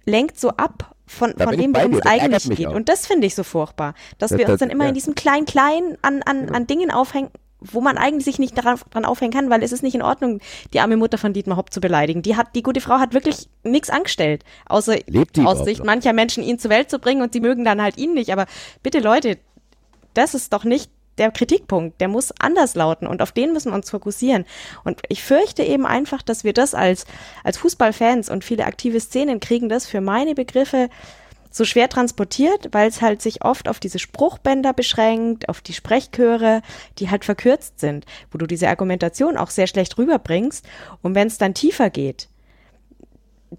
lenkt so ab von, von dem, worum es eigentlich geht. Auch. Und das finde ich so furchtbar, dass das, wir uns dann immer ja. in diesem Klein-Klein an, an, ja. an Dingen aufhängen, wo man eigentlich sich nicht daran, dran aufhängen kann, weil es ist nicht in Ordnung, die arme Mutter von Dietmar Hopp zu beleidigen. Die hat, die gute Frau hat wirklich nichts angestellt, außer aus Sicht mancher Menschen ihn zur Welt zu bringen und sie mögen dann halt ihn nicht. Aber bitte Leute, das ist doch nicht der Kritikpunkt, der muss anders lauten und auf den müssen wir uns fokussieren. Und ich fürchte eben einfach, dass wir das als, als Fußballfans und viele aktive Szenen kriegen das für meine Begriffe so schwer transportiert, weil es halt sich oft auf diese Spruchbänder beschränkt, auf die Sprechchöre, die halt verkürzt sind, wo du diese Argumentation auch sehr schlecht rüberbringst. Und wenn es dann tiefer geht,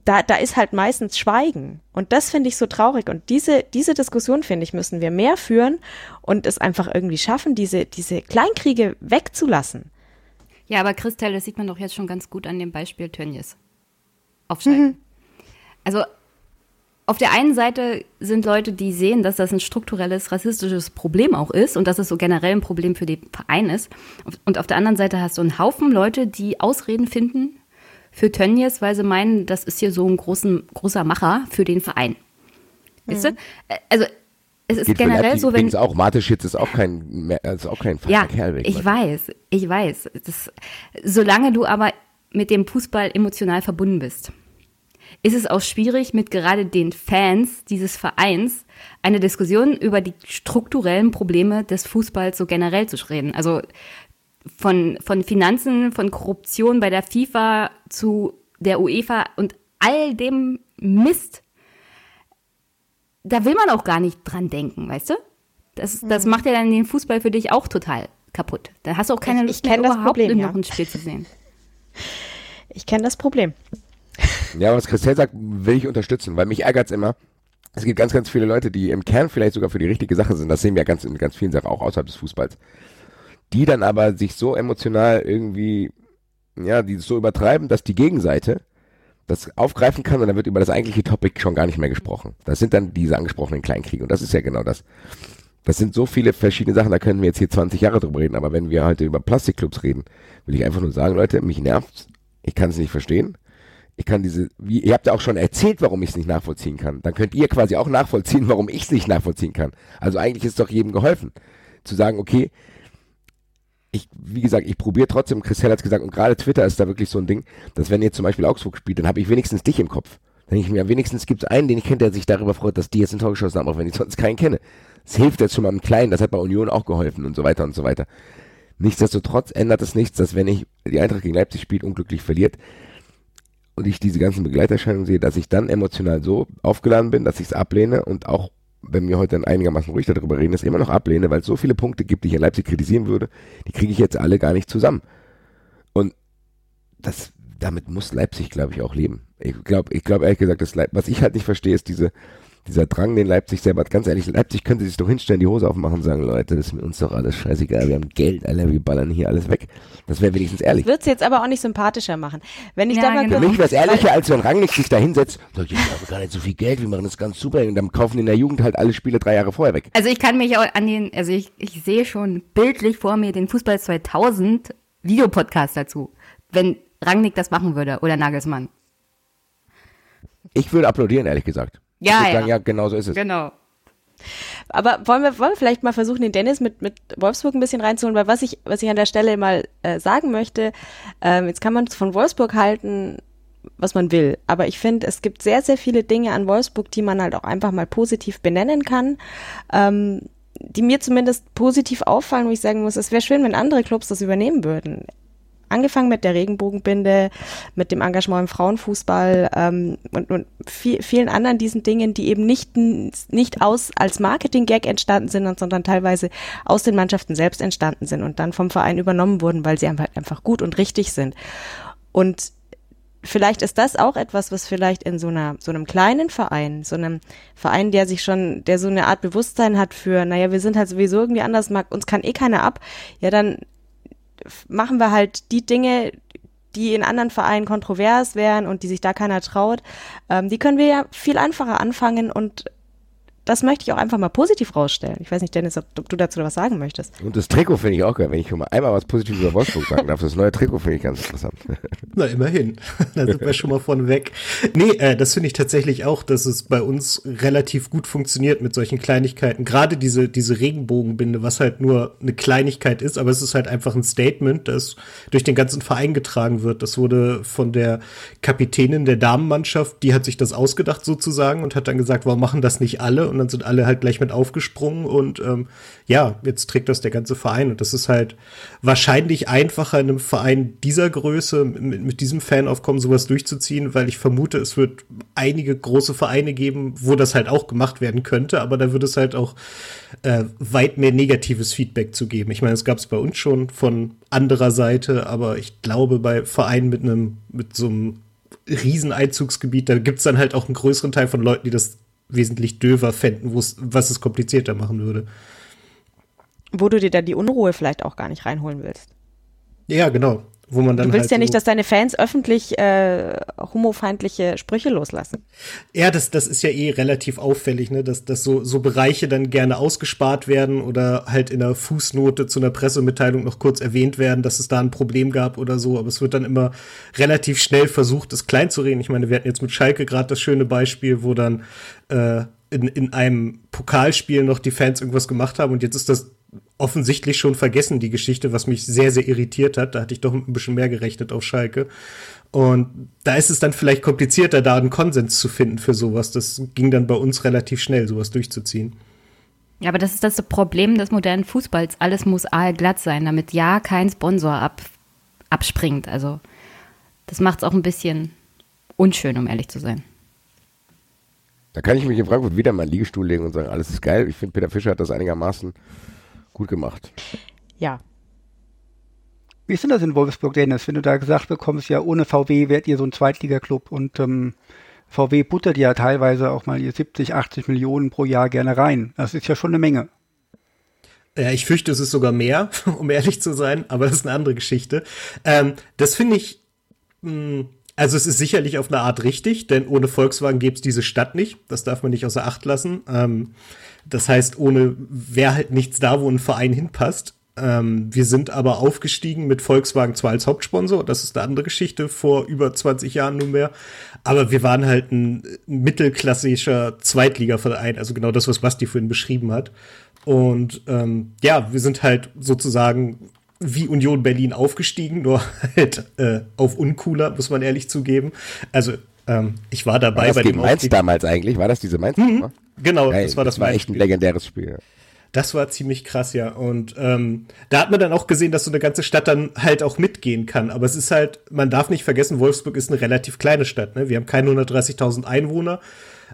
da, da ist halt meistens Schweigen. Und das finde ich so traurig. Und diese, diese Diskussion, finde ich, müssen wir mehr führen und es einfach irgendwie schaffen, diese, diese Kleinkriege wegzulassen. Ja, aber Christel, das sieht man doch jetzt schon ganz gut an dem Beispiel Tönnies. Aufsteigen. Mhm. Also auf der einen Seite sind Leute, die sehen, dass das ein strukturelles rassistisches Problem auch ist und dass es so generell ein Problem für den Verein ist. Und auf der anderen Seite hast du einen Haufen Leute, die Ausreden finden für Tönnies, weil sie meinen, das ist hier so ein großen, großer Macher für den Verein. Mhm. Weißt du? Also es ist Geht generell so, wenn es auch Mateschitz ist auch kein ist auch kein ja, Kerl. Ich weiß, ich weiß. Das, solange du aber mit dem Fußball emotional verbunden bist ist es auch schwierig, mit gerade den Fans dieses Vereins eine Diskussion über die strukturellen Probleme des Fußballs so generell zu reden. Also von, von Finanzen, von Korruption bei der FIFA zu der UEFA und all dem Mist. Da will man auch gar nicht dran denken, weißt du? Das, das mhm. macht ja dann den Fußball für dich auch total kaputt. Da hast du auch keine Lust ich, ich mehr, überhaupt Problem, noch ein Spiel zu sehen. Ich kenne das Problem. Ja, was Christel sagt, will ich unterstützen, weil mich ärgert's immer. Es gibt ganz, ganz viele Leute, die im Kern vielleicht sogar für die richtige Sache sind. Das sehen wir ganz in ganz vielen Sachen auch außerhalb des Fußballs. Die dann aber sich so emotional irgendwie, ja, die so übertreiben, dass die Gegenseite das aufgreifen kann und dann wird über das eigentliche Topic schon gar nicht mehr gesprochen. Das sind dann diese angesprochenen Kleinkriege und das ist ja genau das. Das sind so viele verschiedene Sachen, da können wir jetzt hier 20 Jahre drüber reden, aber wenn wir heute über Plastikclubs reden, will ich einfach nur sagen, Leute, mich nervt's, ich kann es nicht verstehen ich kann diese, wie, ihr habt ja auch schon erzählt, warum ich es nicht nachvollziehen kann. Dann könnt ihr quasi auch nachvollziehen, warum ich es nicht nachvollziehen kann. Also eigentlich ist doch jedem geholfen. Zu sagen, okay, ich, wie gesagt, ich probiere trotzdem, Chris Hell hat gesagt, und gerade Twitter ist da wirklich so ein Ding, dass wenn ihr zum Beispiel Augsburg spielt, dann habe ich wenigstens dich im Kopf. Dann denke ich mir, wenigstens gibt es einen, den ich kenne, der sich darüber freut, dass die jetzt ein Tor geschossen haben, auch wenn ich sonst keinen kenne. Das hilft jetzt schon mal im Kleinen, das hat bei Union auch geholfen und so weiter und so weiter. Nichtsdestotrotz ändert es nichts, dass wenn ich die Eintracht gegen Leipzig spielt, unglücklich verliert, und ich diese ganzen Begleiterscheinungen sehe, dass ich dann emotional so aufgeladen bin, dass ich es ablehne und auch, wenn wir heute dann einigermaßen ruhig darüber reden, es immer noch ablehne, weil es so viele Punkte gibt, die ich in Leipzig kritisieren würde, die kriege ich jetzt alle gar nicht zusammen. Und das, damit muss Leipzig, glaube ich, auch leben. Ich glaube, ich glaube ehrlich gesagt, Leip was ich halt nicht verstehe, ist diese, dieser Drang, den Leipzig selber hat. Ganz ehrlich, Leipzig könnte sich doch hinstellen, die Hose aufmachen und sagen, Leute, das ist mir uns doch alles scheißegal, wir haben Geld, alle, wir ballern hier alles weg. Das wäre wenigstens ehrlich. Das wird es jetzt aber auch nicht sympathischer machen. Wenn ich ja, da mal genau. Für mich wäre es ehrlicher, als wenn Rangnick sich da hinsetzt und sagt, ich habe gar nicht so viel Geld, wir machen das ganz super und dann kaufen in der Jugend halt alle Spiele drei Jahre vorher weg. Also ich kann mich auch an den, also ich, ich sehe schon bildlich vor mir den Fußball 2000 Videopodcast dazu, wenn Rangnick das machen würde oder Nagelsmann. Ich würde applaudieren, ehrlich gesagt. Ja, ja. Sagen, ja, genau so ist es. Genau. Aber wollen wir, wollen wir vielleicht mal versuchen, den Dennis mit, mit Wolfsburg ein bisschen reinzuholen, weil was ich, was ich an der Stelle mal äh, sagen möchte, ähm, jetzt kann man von Wolfsburg halten, was man will. Aber ich finde, es gibt sehr, sehr viele Dinge an Wolfsburg, die man halt auch einfach mal positiv benennen kann. Ähm, die mir zumindest positiv auffallen, wo ich sagen muss, es wäre schön, wenn andere Clubs das übernehmen würden angefangen mit der Regenbogenbinde, mit dem Engagement im Frauenfußball ähm, und, und viel, vielen anderen diesen Dingen, die eben nicht, nicht aus als Marketing-Gag entstanden sind, sondern teilweise aus den Mannschaften selbst entstanden sind und dann vom Verein übernommen wurden, weil sie einfach gut und richtig sind. Und vielleicht ist das auch etwas, was vielleicht in so einer, so einem kleinen Verein, so einem Verein, der sich schon, der so eine Art Bewusstsein hat für, naja, wir sind halt sowieso irgendwie anders, mag, uns kann eh keiner ab, ja, dann machen wir halt die Dinge, die in anderen Vereinen kontrovers wären und die sich da keiner traut, ähm, die können wir ja viel einfacher anfangen und das möchte ich auch einfach mal positiv rausstellen. Ich weiß nicht, Dennis, ob, ob du dazu was sagen möchtest. Und das Trikot finde ich auch geil, wenn ich schon mal einmal was Positives über Wolfsburg sagen darf. Das neue Trikot finde ich ganz interessant. Na, immerhin. da sind wir schon mal von weg. Nee, äh, das finde ich tatsächlich auch, dass es bei uns relativ gut funktioniert mit solchen Kleinigkeiten. Gerade diese, diese Regenbogenbinde, was halt nur eine Kleinigkeit ist, aber es ist halt einfach ein Statement, das durch den ganzen Verein getragen wird. Das wurde von der Kapitänin der Damenmannschaft, die hat sich das ausgedacht sozusagen und hat dann gesagt, warum machen das nicht alle? Und dann sind alle halt gleich mit aufgesprungen und ähm, ja, jetzt trägt das der ganze Verein und das ist halt wahrscheinlich einfacher in einem Verein dieser Größe mit, mit diesem Fanaufkommen sowas durchzuziehen, weil ich vermute, es wird einige große Vereine geben, wo das halt auch gemacht werden könnte, aber da würde es halt auch äh, weit mehr negatives Feedback zu geben. Ich meine, es gab es bei uns schon von anderer Seite, aber ich glaube, bei Vereinen mit einem, mit so einem Rieseneinzugsgebiet, da gibt es dann halt auch einen größeren Teil von Leuten, die das wesentlich döver fänden, was es komplizierter machen würde. Wo du dir dann die Unruhe vielleicht auch gar nicht reinholen willst. Ja, genau. Wo man dann du willst halt ja nicht, so dass deine Fans öffentlich äh, homofeindliche Sprüche loslassen. Ja, das, das ist ja eh relativ auffällig, ne? dass, dass so, so Bereiche dann gerne ausgespart werden oder halt in einer Fußnote zu einer Pressemitteilung noch kurz erwähnt werden, dass es da ein Problem gab oder so. Aber es wird dann immer relativ schnell versucht, es klein zu reden. Ich meine, wir hatten jetzt mit Schalke gerade das schöne Beispiel, wo dann äh, in, in einem Pokalspiel noch die Fans irgendwas gemacht haben und jetzt ist das offensichtlich schon vergessen, die Geschichte, was mich sehr, sehr irritiert hat. Da hatte ich doch ein bisschen mehr gerechnet auf Schalke. Und da ist es dann vielleicht komplizierter, da einen Konsens zu finden für sowas. Das ging dann bei uns relativ schnell, sowas durchzuziehen. Ja, aber das ist das Problem des modernen Fußballs. Alles muss aalglatt sein, damit ja kein Sponsor ab, abspringt. Also das macht es auch ein bisschen unschön, um ehrlich zu sein. Da kann ich mich in Frankfurt wieder mal in Liegestuhl legen und sagen, alles ist geil. Ich finde, Peter Fischer hat das einigermaßen gut gemacht. Ja. Wie ist denn das in Wolfsburg, Dennis, wenn du da gesagt bekommst, ja, ohne VW werdet ihr so ein Zweitligaklub und ähm, VW buttert ja teilweise auch mal ihr 70, 80 Millionen pro Jahr gerne rein. Das ist ja schon eine Menge. Ja, ich fürchte, es ist sogar mehr, um ehrlich zu sein, aber das ist eine andere Geschichte. Ähm, das finde ich, mh, hm, also es ist sicherlich auf eine Art richtig, denn ohne Volkswagen gäbe es diese Stadt nicht. Das darf man nicht außer Acht lassen. Ähm, das heißt, ohne wäre halt nichts da, wo ein Verein hinpasst. Ähm, wir sind aber aufgestiegen mit Volkswagen zwar als Hauptsponsor, das ist eine andere Geschichte, vor über 20 Jahren nunmehr. Aber wir waren halt ein mittelklassischer Zweitligaverein, also genau das, was Basti vorhin beschrieben hat. Und ähm, ja, wir sind halt sozusagen wie Union Berlin aufgestiegen, nur halt äh, auf uncooler, muss man ehrlich zugeben. Also ähm, ich war dabei war das bei dem Mainz Aufstieg. damals eigentlich. War das diese Mainz? Mhm, genau, Geil, das war das, das war echt ein legendäres Spiel. Das war ziemlich krass, ja. Und ähm, da hat man dann auch gesehen, dass so eine ganze Stadt dann halt auch mitgehen kann. Aber es ist halt, man darf nicht vergessen, Wolfsburg ist eine relativ kleine Stadt. Ne? Wir haben keine 130.000 Einwohner.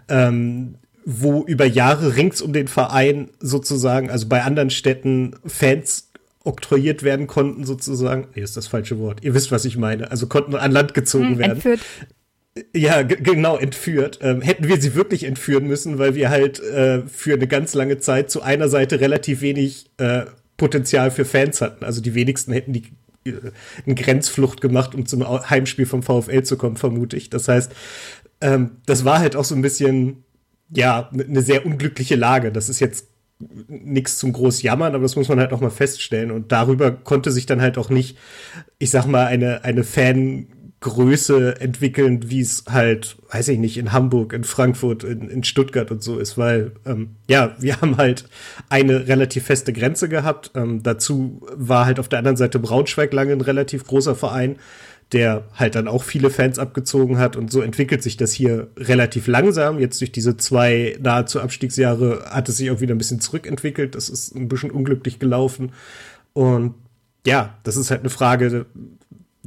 Ähm, wo über Jahre rings um den Verein sozusagen, also bei anderen Städten Fans oktroyiert werden konnten, sozusagen. Nee, ist das falsche Wort. Ihr wisst, was ich meine. Also konnten an Land gezogen hm, werden. Entführt. Ja, genau, entführt. Ähm, hätten wir sie wirklich entführen müssen, weil wir halt äh, für eine ganz lange Zeit zu einer Seite relativ wenig äh, Potenzial für Fans hatten. Also die wenigsten hätten die äh, eine Grenzflucht gemacht, um zum Heimspiel vom VfL zu kommen, vermute ich. Das heißt, ähm, das war halt auch so ein bisschen, ja, eine sehr unglückliche Lage. Das ist jetzt nichts zum groß jammern, aber das muss man halt auch mal feststellen. Und darüber konnte sich dann halt auch nicht, ich sag mal, eine, eine Fangröße entwickeln, wie es halt, weiß ich nicht, in Hamburg, in Frankfurt, in, in Stuttgart und so ist, weil, ähm, ja, wir haben halt eine relativ feste Grenze gehabt. Ähm, dazu war halt auf der anderen Seite Braunschweig lange ein relativ großer Verein der halt dann auch viele Fans abgezogen hat. Und so entwickelt sich das hier relativ langsam. Jetzt durch diese zwei nahezu Abstiegsjahre hat es sich auch wieder ein bisschen zurückentwickelt. Das ist ein bisschen unglücklich gelaufen. Und ja, das ist halt eine Frage,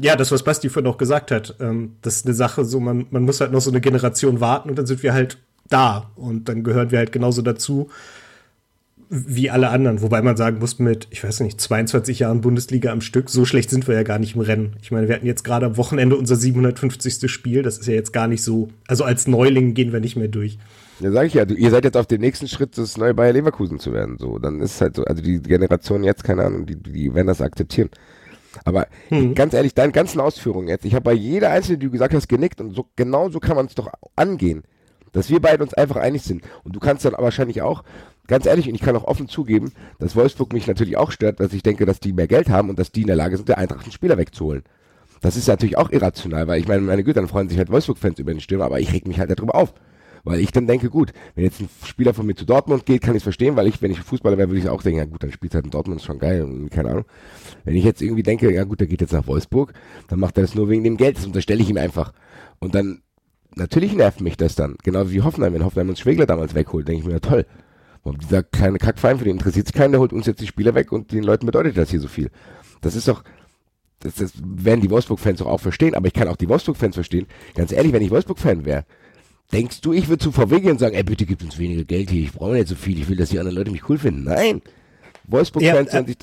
ja, das, was Basti vorhin auch gesagt hat, ähm, das ist eine Sache, so man, man muss halt noch so eine Generation warten und dann sind wir halt da und dann gehören wir halt genauso dazu wie alle anderen. Wobei man sagen muss, mit, ich weiß nicht, 22 Jahren Bundesliga am Stück, so schlecht sind wir ja gar nicht im Rennen. Ich meine, wir hatten jetzt gerade am Wochenende unser 750. Spiel. Das ist ja jetzt gar nicht so. Also als Neuling gehen wir nicht mehr durch. Ja, sag ich ja, du, ihr seid jetzt auf dem nächsten Schritt, das neue Bayer Leverkusen zu werden. So, dann ist es halt so, also die Generation jetzt, keine Ahnung, die, die werden das akzeptieren. Aber hm. ganz ehrlich, deine ganzen Ausführungen jetzt, ich habe bei jeder einzelnen, die du gesagt hast, genickt und so genau so kann man es doch angehen. Dass wir beide uns einfach einig sind. Und du kannst dann wahrscheinlich auch, ganz ehrlich, und ich kann auch offen zugeben, dass Wolfsburg mich natürlich auch stört, dass ich denke, dass die mehr Geld haben und dass die in der Lage sind, der Eintracht einen Spieler wegzuholen. Das ist natürlich auch irrational, weil ich meine, meine Güte, dann freuen sich halt Wolfsburg-Fans über den Stürmer, aber ich reg mich halt darüber auf. Weil ich dann denke, gut, wenn jetzt ein Spieler von mir zu Dortmund geht, kann ich es verstehen, weil ich, wenn ich Fußballer wäre, würde ich auch denken, ja gut, dann spielt halt in Dortmund, ist schon geil, keine Ahnung. Wenn ich jetzt irgendwie denke, ja gut, der geht jetzt nach Wolfsburg, dann macht er das nur wegen dem Geld, das unterstelle ich ihm einfach. Und dann, natürlich nervt mich das dann, genau wie Hoffenheim, wenn Hoffenheim uns Schwegler damals wegholt, denke ich mir, ja toll. Warum dieser kleine Kackverein, für den interessiert sich keiner, der holt uns jetzt die Spieler weg und den Leuten bedeutet das hier so viel. Das ist doch, das, das werden die Wolfsburg-Fans doch auch verstehen, aber ich kann auch die Wolfsburg-Fans verstehen. Ganz ehrlich, wenn ich Wolfsburg-Fan wäre, Denkst du, ich würde zu VW gehen und sagen, ey, bitte gib uns weniger Geld hier, ich brauche nicht so viel, ich will, dass die anderen Leute mich cool finden. Nein. Wolfsburg-Fans ja, äh, sich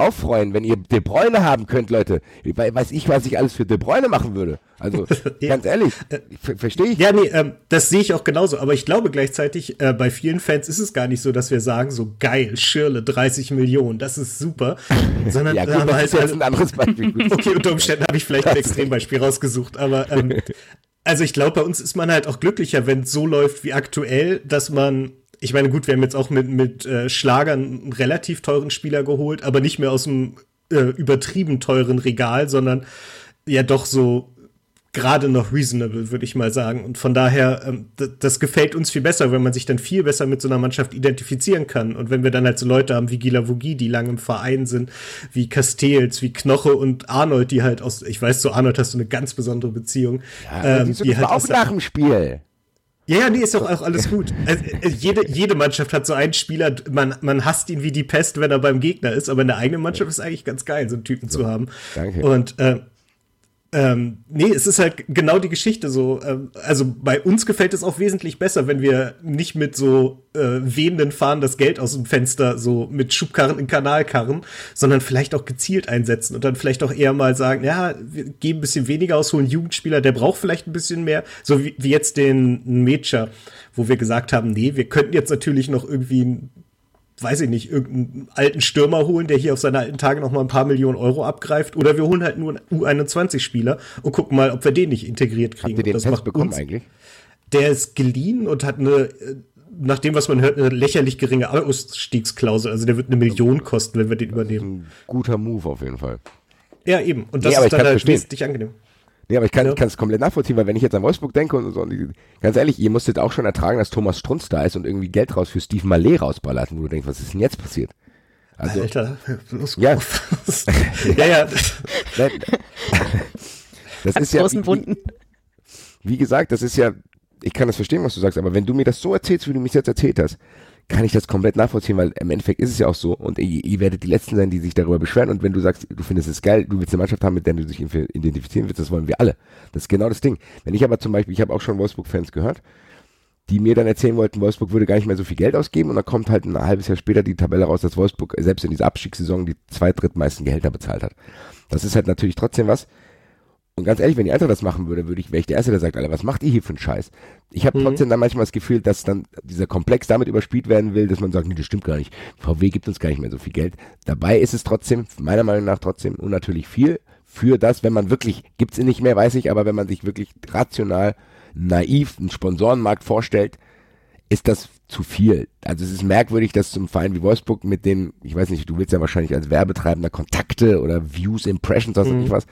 auch freuen, wenn ihr De Bruyne haben könnt, Leute. Weiß ich, was ich alles für De Bruyne machen würde. Also, ja. ganz ehrlich, verstehe ich. Ja, nee, ähm, das sehe ich auch genauso. Aber ich glaube gleichzeitig, äh, bei vielen Fans ist es gar nicht so, dass wir sagen, so geil, Schirle, 30 Millionen, das ist super. Sondern ja, gut, das halt ist jetzt ein anderes Beispiel. okay, unter Umständen habe ich vielleicht ein Extrembeispiel rausgesucht, aber ähm, also ich glaube, bei uns ist man halt auch glücklicher, wenn es so läuft wie aktuell, dass man, ich meine, gut, wir haben jetzt auch mit, mit äh, Schlagern einen relativ teuren Spieler geholt, aber nicht mehr aus dem äh, übertrieben teuren Regal, sondern ja doch so gerade noch reasonable, würde ich mal sagen. Und von daher, ähm, das gefällt uns viel besser, wenn man sich dann viel besser mit so einer Mannschaft identifizieren kann. Und wenn wir dann halt so Leute haben wie Gila Vogie, die lange im Verein sind, wie Castells, wie Knoche und Arnold, die halt aus, ich weiß, zu Arnold hast du eine ganz besondere Beziehung. Ja, ähm, die, die halt auch nach dem Spiel. Ja, ja, nee, ist doch auch alles gut. Also, jede, jede Mannschaft hat so einen Spieler, man, man hasst ihn wie die Pest, wenn er beim Gegner ist, aber in der eigenen Mannschaft ist es eigentlich ganz geil, so einen Typen so, zu haben. Danke. Und äh, ähm, nee, es ist halt genau die Geschichte so. Ähm, also bei uns gefällt es auch wesentlich besser, wenn wir nicht mit so äh, wehenden Fahnen das Geld aus dem Fenster so mit Schubkarren in Kanal karren, sondern vielleicht auch gezielt einsetzen und dann vielleicht auch eher mal sagen, ja, wir geben ein bisschen weniger aus, holen Jugendspieler, der braucht vielleicht ein bisschen mehr, so wie, wie jetzt den Major, wo wir gesagt haben, nee, wir könnten jetzt natürlich noch irgendwie weiß ich nicht, irgendeinen alten Stürmer holen, der hier auf seine alten Tage noch mal ein paar Millionen Euro abgreift. Oder wir holen halt nur einen U21-Spieler und gucken mal, ob wir den nicht integriert kriegen. Habt ihr den das Test bekommen uns. eigentlich? Der ist geliehen und hat eine, nach dem, was man hört, eine lächerlich geringe Ausstiegsklausel. Also der wird eine Million kosten, wenn wir den übernehmen. Guter Move auf jeden Fall. Ja, eben. Und das nee, ist dann halt wesentlich angenehm. Nee, aber ich kann es komplett nachvollziehen, weil wenn ich jetzt an Wolfsburg denke und so, und ganz ehrlich, ihr musstet auch schon ertragen, dass Thomas Strunz da ist und irgendwie Geld raus für Steve Mallet rausballert, wo du denkst, was ist denn jetzt passiert? Also, Alter, los ja. ja, ja. Das ist ja, wie, wie gesagt, das ist ja, ich kann das verstehen, was du sagst, aber wenn du mir das so erzählst, wie du mich jetzt erzählt hast, kann ich das komplett nachvollziehen, weil im Endeffekt ist es ja auch so und ihr, ihr, werdet die Letzten sein, die sich darüber beschweren und wenn du sagst, du findest es geil, du willst eine Mannschaft haben, mit der du dich identifizieren willst, das wollen wir alle. Das ist genau das Ding. Wenn ich aber zum Beispiel, ich habe auch schon Wolfsburg-Fans gehört, die mir dann erzählen wollten, Wolfsburg würde gar nicht mehr so viel Geld ausgeben und dann kommt halt ein halbes Jahr später die Tabelle raus, dass Wolfsburg selbst in dieser Abstiegssaison die zwei drittmeisten Gehälter bezahlt hat. Das ist halt natürlich trotzdem was, und ganz ehrlich, wenn die Eintracht das machen würde, würde ich, wäre ich der Erste, der sagt, Alter, was macht ihr hier für einen Scheiß? Ich habe mhm. trotzdem dann manchmal das Gefühl, dass dann dieser Komplex damit überspielt werden will, dass man sagt, nee, das stimmt gar nicht. VW gibt uns gar nicht mehr so viel Geld. Dabei ist es trotzdem, meiner Meinung nach trotzdem unnatürlich viel für das, wenn man wirklich, gibt's ihn nicht mehr, weiß ich, aber wenn man sich wirklich rational, naiv einen Sponsorenmarkt vorstellt, ist das zu viel. Also es ist merkwürdig, dass zum Verein wie Wolfsburg mit den, ich weiß nicht, du willst ja wahrscheinlich als Werbetreibender Kontakte oder Views, Impressions, was mhm. weiß ich was,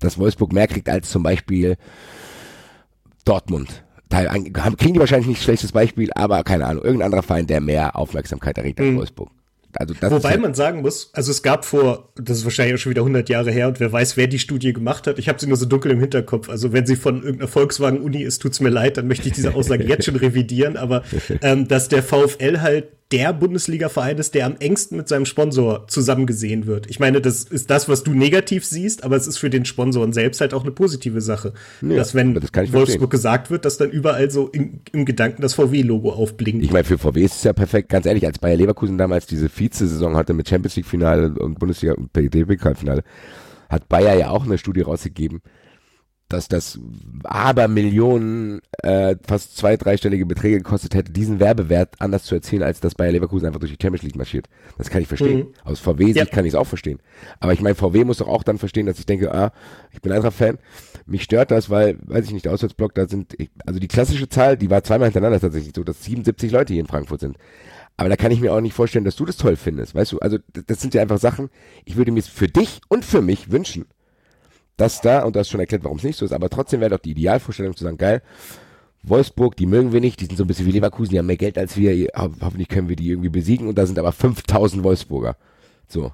dass Wolfsburg mehr kriegt als zum Beispiel Dortmund. Da kriegen die wahrscheinlich nicht schlechtes Beispiel, aber keine Ahnung, irgendein anderer Verein, der mehr Aufmerksamkeit erregt als mhm. Wolfsburg. Also Wobei halt man sagen muss, also es gab vor, das ist wahrscheinlich auch schon wieder 100 Jahre her und wer weiß, wer die Studie gemacht hat. Ich habe sie nur so dunkel im Hinterkopf. Also wenn sie von irgendeiner Volkswagen-Uni ist, tut's mir leid, dann möchte ich diese Aussage jetzt schon revidieren. Aber ähm, dass der VfL halt der Bundesliga-Verein ist, der am engsten mit seinem Sponsor zusammengesehen wird. Ich meine, das ist das, was du negativ siehst, aber es ist für den Sponsoren selbst halt auch eine positive Sache. Ja, dass wenn das Wolfsburg verstehen. gesagt wird, dass dann überall so im, im Gedanken das VW-Logo aufblinkt. Ich meine, für VW ist es ja perfekt. Ganz ehrlich, als Bayer Leverkusen damals diese Vize-Saison hatte mit Champions League-Finale und Bundesliga und DFB-Finale, hat Bayer ja auch eine Studie rausgegeben, dass das aber Millionen, äh, fast zwei, dreistellige Beträge gekostet hätte, diesen Werbewert anders zu erzielen, als dass Bayer Leverkusen einfach durch die Champions League marschiert. Das kann ich verstehen. Mhm. Aus VW-Sicht ja. kann ich es auch verstehen. Aber ich meine, VW muss doch auch dann verstehen, dass ich denke, ah, ich bin Eintracht-Fan. Mich stört das, weil, weiß ich nicht, der Auswärtsblock, da sind, also die klassische Zahl, die war zweimal hintereinander tatsächlich so, dass 77 Leute hier in Frankfurt sind. Aber da kann ich mir auch nicht vorstellen, dass du das toll findest, weißt du? Also, das sind ja einfach Sachen, ich würde mir es für dich und für mich wünschen, das da, und du hast schon erklärt, warum es nicht so ist, aber trotzdem wäre doch die Idealvorstellung zu sagen, geil, Wolfsburg, die mögen wir nicht, die sind so ein bisschen wie Leverkusen, die haben mehr Geld als wir, ho hoffentlich können wir die irgendwie besiegen und da sind aber 5000 Wolfsburger. So.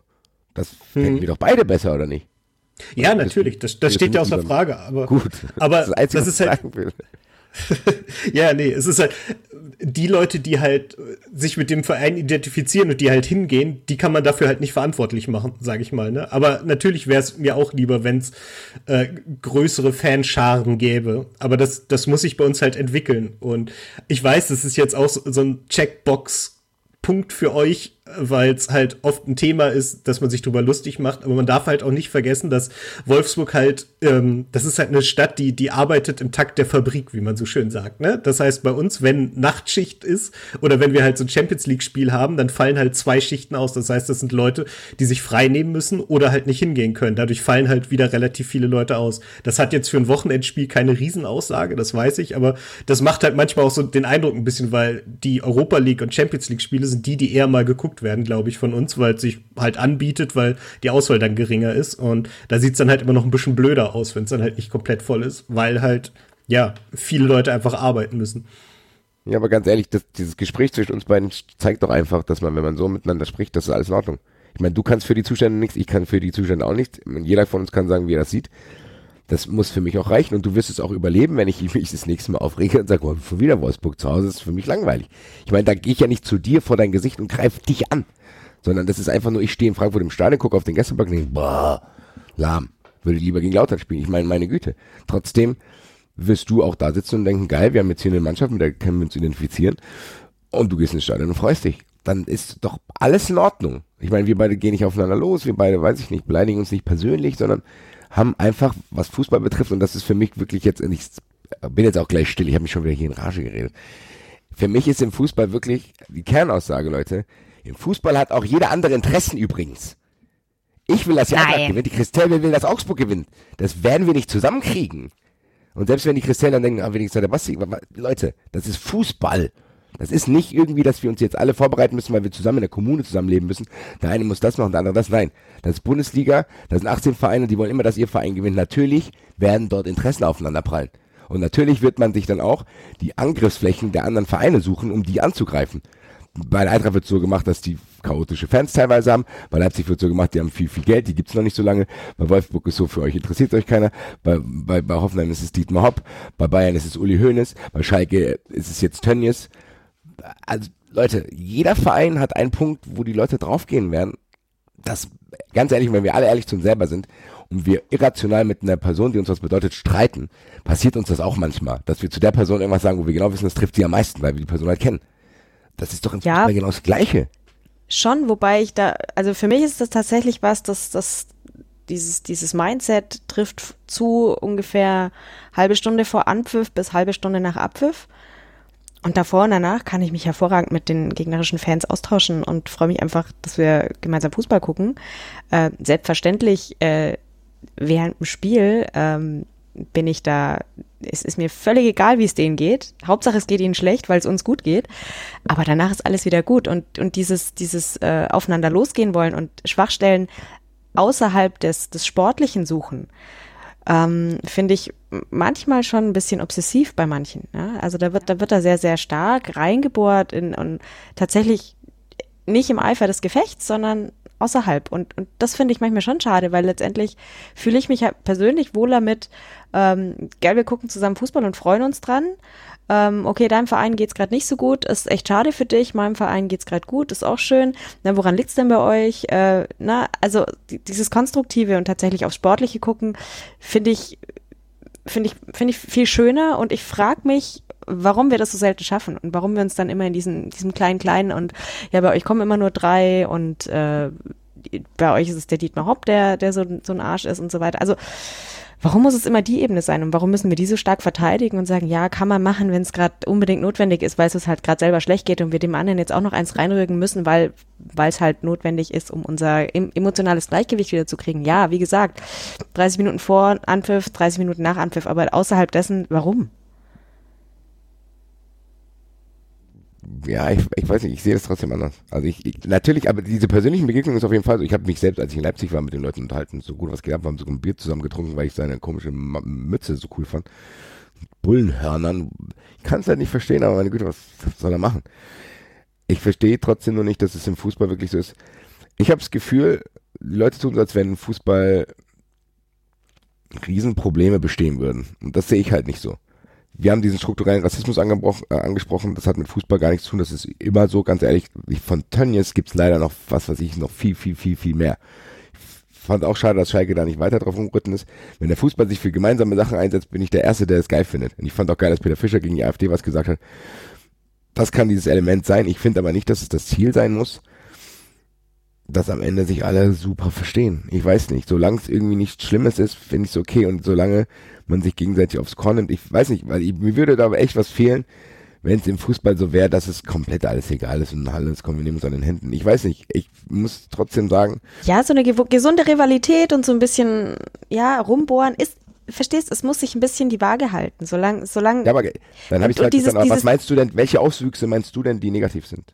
Das hm. fänden wir doch beide besser, oder nicht? Ja, natürlich, das, das steht ja außer Frage, aber. Gut, aber das, ist das ist halt. ja, nee, es ist halt die Leute, die halt sich mit dem Verein identifizieren und die halt hingehen, die kann man dafür halt nicht verantwortlich machen, sage ich mal. Ne? Aber natürlich wäre es mir auch lieber, wenn es äh, größere Fanscharen gäbe. Aber das, das muss sich bei uns halt entwickeln. Und ich weiß, das ist jetzt auch so ein Checkbox-Punkt für euch, weil es halt oft ein Thema ist, dass man sich drüber lustig macht. Aber man darf halt auch nicht vergessen, dass Wolfsburg halt, ähm, das ist halt eine Stadt, die, die arbeitet im Takt der Fabrik, wie man so schön sagt. Ne? Das heißt, bei uns, wenn Nachtschicht ist oder wenn wir halt so ein Champions League-Spiel haben, dann fallen halt zwei Schichten aus. Das heißt, das sind Leute, die sich frei nehmen müssen oder halt nicht hingehen können. Dadurch fallen halt wieder relativ viele Leute aus. Das hat jetzt für ein Wochenendspiel keine Riesenaussage, das weiß ich, aber das macht halt manchmal auch so den Eindruck ein bisschen, weil die Europa League und Champions League-Spiele sind die, die eher mal geguckt werden, glaube ich, von uns, weil es sich halt anbietet, weil die Auswahl dann geringer ist. Und da sieht es dann halt immer noch ein bisschen blöder aus, wenn es dann halt nicht komplett voll ist, weil halt, ja, viele Leute einfach arbeiten müssen. Ja, aber ganz ehrlich, das, dieses Gespräch zwischen uns beiden zeigt doch einfach, dass man, wenn man so miteinander spricht, das ist alles in Ordnung. Ich meine, du kannst für die Zustände nichts, ich kann für die Zustände auch nichts. Jeder von uns kann sagen, wie er das sieht. Das muss für mich auch reichen und du wirst es auch überleben, wenn ich mich das nächste Mal aufrege und sage, oh, schon wieder Wolfsburg zu Hause, das ist für mich langweilig. Ich meine, da gehe ich ja nicht zu dir vor dein Gesicht und greife dich an, sondern das ist einfach nur, ich stehe in Frankfurt im Stadion, gucke auf den Gästeblock und denke, boah, lahm, würde lieber gegen Lautern spielen. Ich meine, meine Güte. Trotzdem wirst du auch da sitzen und denken, geil, wir haben jetzt hier eine Mannschaft, mit der können wir uns identifizieren und du gehst ins Stadion und freust dich. Dann ist doch alles in Ordnung. Ich meine, wir beide gehen nicht aufeinander los, wir beide, weiß ich nicht, beleidigen uns nicht persönlich, sondern haben einfach, was Fußball betrifft, und das ist für mich wirklich jetzt, ich bin jetzt auch gleich still, ich habe mich schon wieder hier in Rage geredet. Für mich ist im Fußball wirklich die Kernaussage, Leute, im Fußball hat auch jeder andere Interessen übrigens. Ich will, dass die Eintracht gewinnt, die Christelle will, will, dass Augsburg gewinnt. Das werden wir nicht zusammenkriegen. Und selbst wenn die Christelle dann denken, ah, wenigstens der Basti, Leute, das ist Fußball. Das ist nicht irgendwie, dass wir uns jetzt alle vorbereiten müssen, weil wir zusammen in der Kommune zusammenleben müssen. Der eine muss das machen, der andere das. Nein, das ist Bundesliga, das sind 18 Vereine, die wollen immer, dass ihr Verein gewinnt. Natürlich werden dort Interessen aufeinander prallen. Und natürlich wird man sich dann auch die Angriffsflächen der anderen Vereine suchen, um die anzugreifen. Bei Eintracht wird so gemacht, dass die chaotische Fans teilweise haben. Bei Leipzig wird so gemacht, die haben viel, viel Geld, die gibt's noch nicht so lange. Bei Wolfsburg ist so, für euch interessiert euch keiner. Bei, bei, bei Hoffenheim ist es Dietmar Hopp. Bei Bayern ist es Uli Hoeneß. Bei Schalke ist es jetzt Tönnies also Leute, jeder Verein hat einen Punkt, wo die Leute draufgehen werden. Das, ganz ehrlich, wenn wir alle ehrlich zu uns selber sind und wir irrational mit einer Person, die uns was bedeutet, streiten, passiert uns das auch manchmal, dass wir zu der Person irgendwas sagen, wo wir genau wissen, das trifft sie am meisten, weil wir die Person halt kennen. Das ist doch im ja, Fußball genau das Gleiche. Schon, wobei ich da, also für mich ist das tatsächlich was, dass das dieses, dieses Mindset trifft zu ungefähr halbe Stunde vor Anpfiff bis halbe Stunde nach Abpfiff. Und davor und danach kann ich mich hervorragend mit den gegnerischen Fans austauschen und freue mich einfach, dass wir gemeinsam Fußball gucken. Äh, selbstverständlich äh, während dem Spiel ähm, bin ich da, es ist mir völlig egal, wie es denen geht. Hauptsache, es geht ihnen schlecht, weil es uns gut geht. Aber danach ist alles wieder gut. Und, und dieses, dieses äh, aufeinander losgehen wollen und Schwachstellen außerhalb des, des Sportlichen suchen, ähm, finde ich manchmal schon ein bisschen obsessiv bei manchen. Ja? Also da wird, da wird er sehr, sehr stark reingebohrt in, und tatsächlich nicht im Eifer des Gefechts, sondern außerhalb. Und, und das finde ich manchmal schon schade, weil letztendlich fühle ich mich halt persönlich wohler mit, ähm, gell, wir gucken zusammen Fußball und freuen uns dran. Ähm, okay, deinem Verein geht's gerade nicht so gut, ist echt schade für dich, meinem Verein geht's gerade gut, ist auch schön. Na, woran liegt's denn bei euch? Äh, na, also die, dieses Konstruktive und tatsächlich aufs Sportliche gucken, finde ich, finde ich, finde ich viel schöner und ich frage mich, warum wir das so selten schaffen und warum wir uns dann immer in diesen, diesem kleinen, kleinen und ja, bei euch kommen immer nur drei und äh, bei euch ist es der Dietmar Hopp, der, der so, so ein Arsch ist und so weiter. Also warum muss es immer die Ebene sein und warum müssen wir die so stark verteidigen und sagen, ja, kann man machen, wenn es gerade unbedingt notwendig ist, weil es uns halt gerade selber schlecht geht und wir dem anderen jetzt auch noch eins reinrücken müssen, weil weil es halt notwendig ist, um unser emotionales Gleichgewicht wieder zu kriegen. Ja, wie gesagt, 30 Minuten vor Anpfiff, 30 Minuten nach Anpfiff, aber außerhalb dessen, warum? Ja, ich, ich weiß nicht, ich sehe das trotzdem anders. Also ich, ich natürlich, aber diese persönlichen Begegnungen ist auf jeden Fall so. Ich habe mich selbst, als ich in Leipzig war, mit den Leuten unterhalten, so gut was geht ab, wir haben so ein Bier zusammen getrunken, weil ich seine komische Mütze so cool fand. Bullenhörnern. Ich kann es halt nicht verstehen, aber meine Güte, was, soll er machen? Ich verstehe trotzdem nur nicht, dass es im Fußball wirklich so ist. Ich habe das Gefühl, Leute tun so, als wenn Fußball Riesenprobleme bestehen würden. Und das sehe ich halt nicht so wir haben diesen strukturellen Rassismus äh, angesprochen, das hat mit Fußball gar nichts zu tun, das ist immer so, ganz ehrlich, von Tönnies gibt's leider noch, was weiß ich, noch viel, viel, viel, viel mehr. Ich fand auch schade, dass Schalke da nicht weiter drauf umgeritten ist. Wenn der Fußball sich für gemeinsame Sachen einsetzt, bin ich der Erste, der es geil findet. Und ich fand auch geil, dass Peter Fischer gegen die AfD was gesagt hat. Das kann dieses Element sein. Ich finde aber nicht, dass es das Ziel sein muss, dass am Ende sich alle super verstehen. Ich weiß nicht. Solange es irgendwie nichts Schlimmes ist, finde ich es okay. Und solange man sich gegenseitig aufs Korn nimmt. Ich weiß nicht, weil ich, mir würde da aber echt was fehlen, wenn es im Fußball so wäre, dass es komplett alles egal ist und alles kommen, wir nehmen uns an den Händen. Ich weiß nicht, ich muss trotzdem sagen. Ja, so eine gesunde Rivalität und so ein bisschen, ja, rumbohren ist, verstehst, es muss sich ein bisschen die Waage halten, solange, solange. Ja, aber dann habe ich halt dieses, gesagt, was meinst du denn, welche Auswüchse meinst du denn, die negativ sind?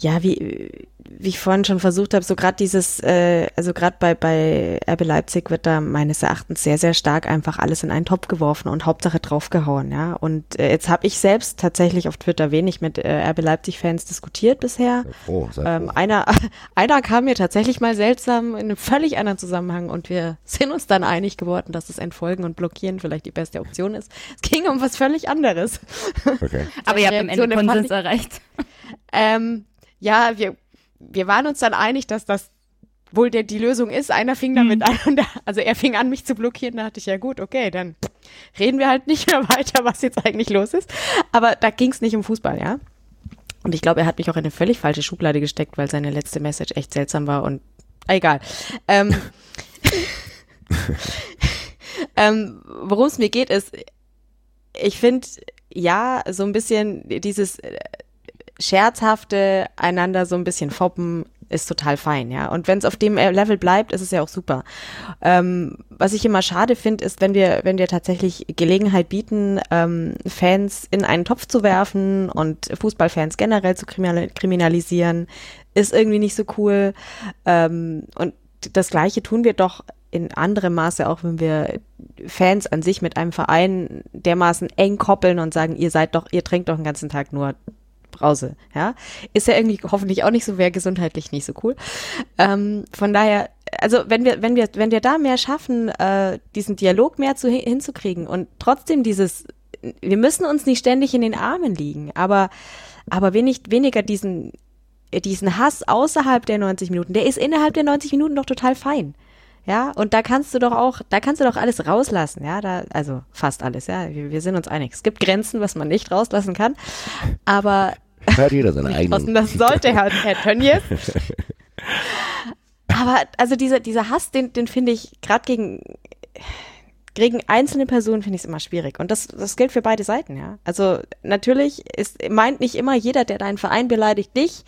Ja, wie, wie ich vorhin schon versucht habe, so gerade dieses, äh, also gerade bei, bei RB Leipzig wird da meines Erachtens sehr, sehr stark einfach alles in einen Topf geworfen und Hauptsache draufgehauen, ja. Und äh, jetzt habe ich selbst tatsächlich auf Twitter wenig mit äh, RB Leipzig-Fans diskutiert bisher. Oh, ähm, einer, einer kam mir tatsächlich mal seltsam in einem völlig anderen Zusammenhang und wir sind uns dann einig geworden, dass das Entfolgen und Blockieren vielleicht die beste Option ist. Es ging um was völlig anderes. Okay. Aber ihr habt am Ende Konsens erreicht. Ähm, ja, wir, wir waren uns dann einig, dass das wohl der, die Lösung ist. Einer fing damit mhm. an und da, also er fing an, mich zu blockieren. Da dachte ich, ja gut, okay, dann reden wir halt nicht mehr weiter, was jetzt eigentlich los ist. Aber da ging es nicht um Fußball, ja. Und ich glaube, er hat mich auch in eine völlig falsche Schublade gesteckt, weil seine letzte Message echt seltsam war und egal. Ähm, ähm, Worum es mir geht, ist, ich finde, ja, so ein bisschen dieses scherzhafte einander so ein bisschen foppen ist total fein, ja. Und wenn es auf dem Level bleibt, ist es ja auch super. Ähm, was ich immer schade finde, ist, wenn wir, wenn wir tatsächlich Gelegenheit bieten, ähm, Fans in einen Topf zu werfen und Fußballfans generell zu kriminalisieren, ist irgendwie nicht so cool. Ähm, und das Gleiche tun wir doch in anderem Maße auch, wenn wir Fans an sich mit einem Verein dermaßen eng koppeln und sagen, ihr seid doch, ihr trinkt doch den ganzen Tag nur Brause, ja. Ist ja irgendwie hoffentlich auch nicht so, wäre gesundheitlich nicht so cool. Ähm, von daher, also wenn wir, wenn wir, wenn wir da mehr schaffen, äh, diesen Dialog mehr zu, hinzukriegen und trotzdem dieses, wir müssen uns nicht ständig in den Armen liegen, aber, aber wenig, weniger diesen, diesen Hass außerhalb der 90 Minuten, der ist innerhalb der 90 Minuten doch total fein. Ja, und da kannst du doch auch, da kannst du doch alles rauslassen, ja, da, also fast alles, ja, wir, wir sind uns einig. Es gibt Grenzen, was man nicht rauslassen kann, aber Hört jeder seine eigenen. Das sollte Herr, Herr Tönnies. Aber also dieser, dieser Hass, den, den finde ich gerade gegen, gegen einzelne Personen finde ich es immer schwierig. Und das, das gilt für beide Seiten, ja. Also natürlich ist, meint nicht immer jeder, der deinen Verein beleidigt, dich.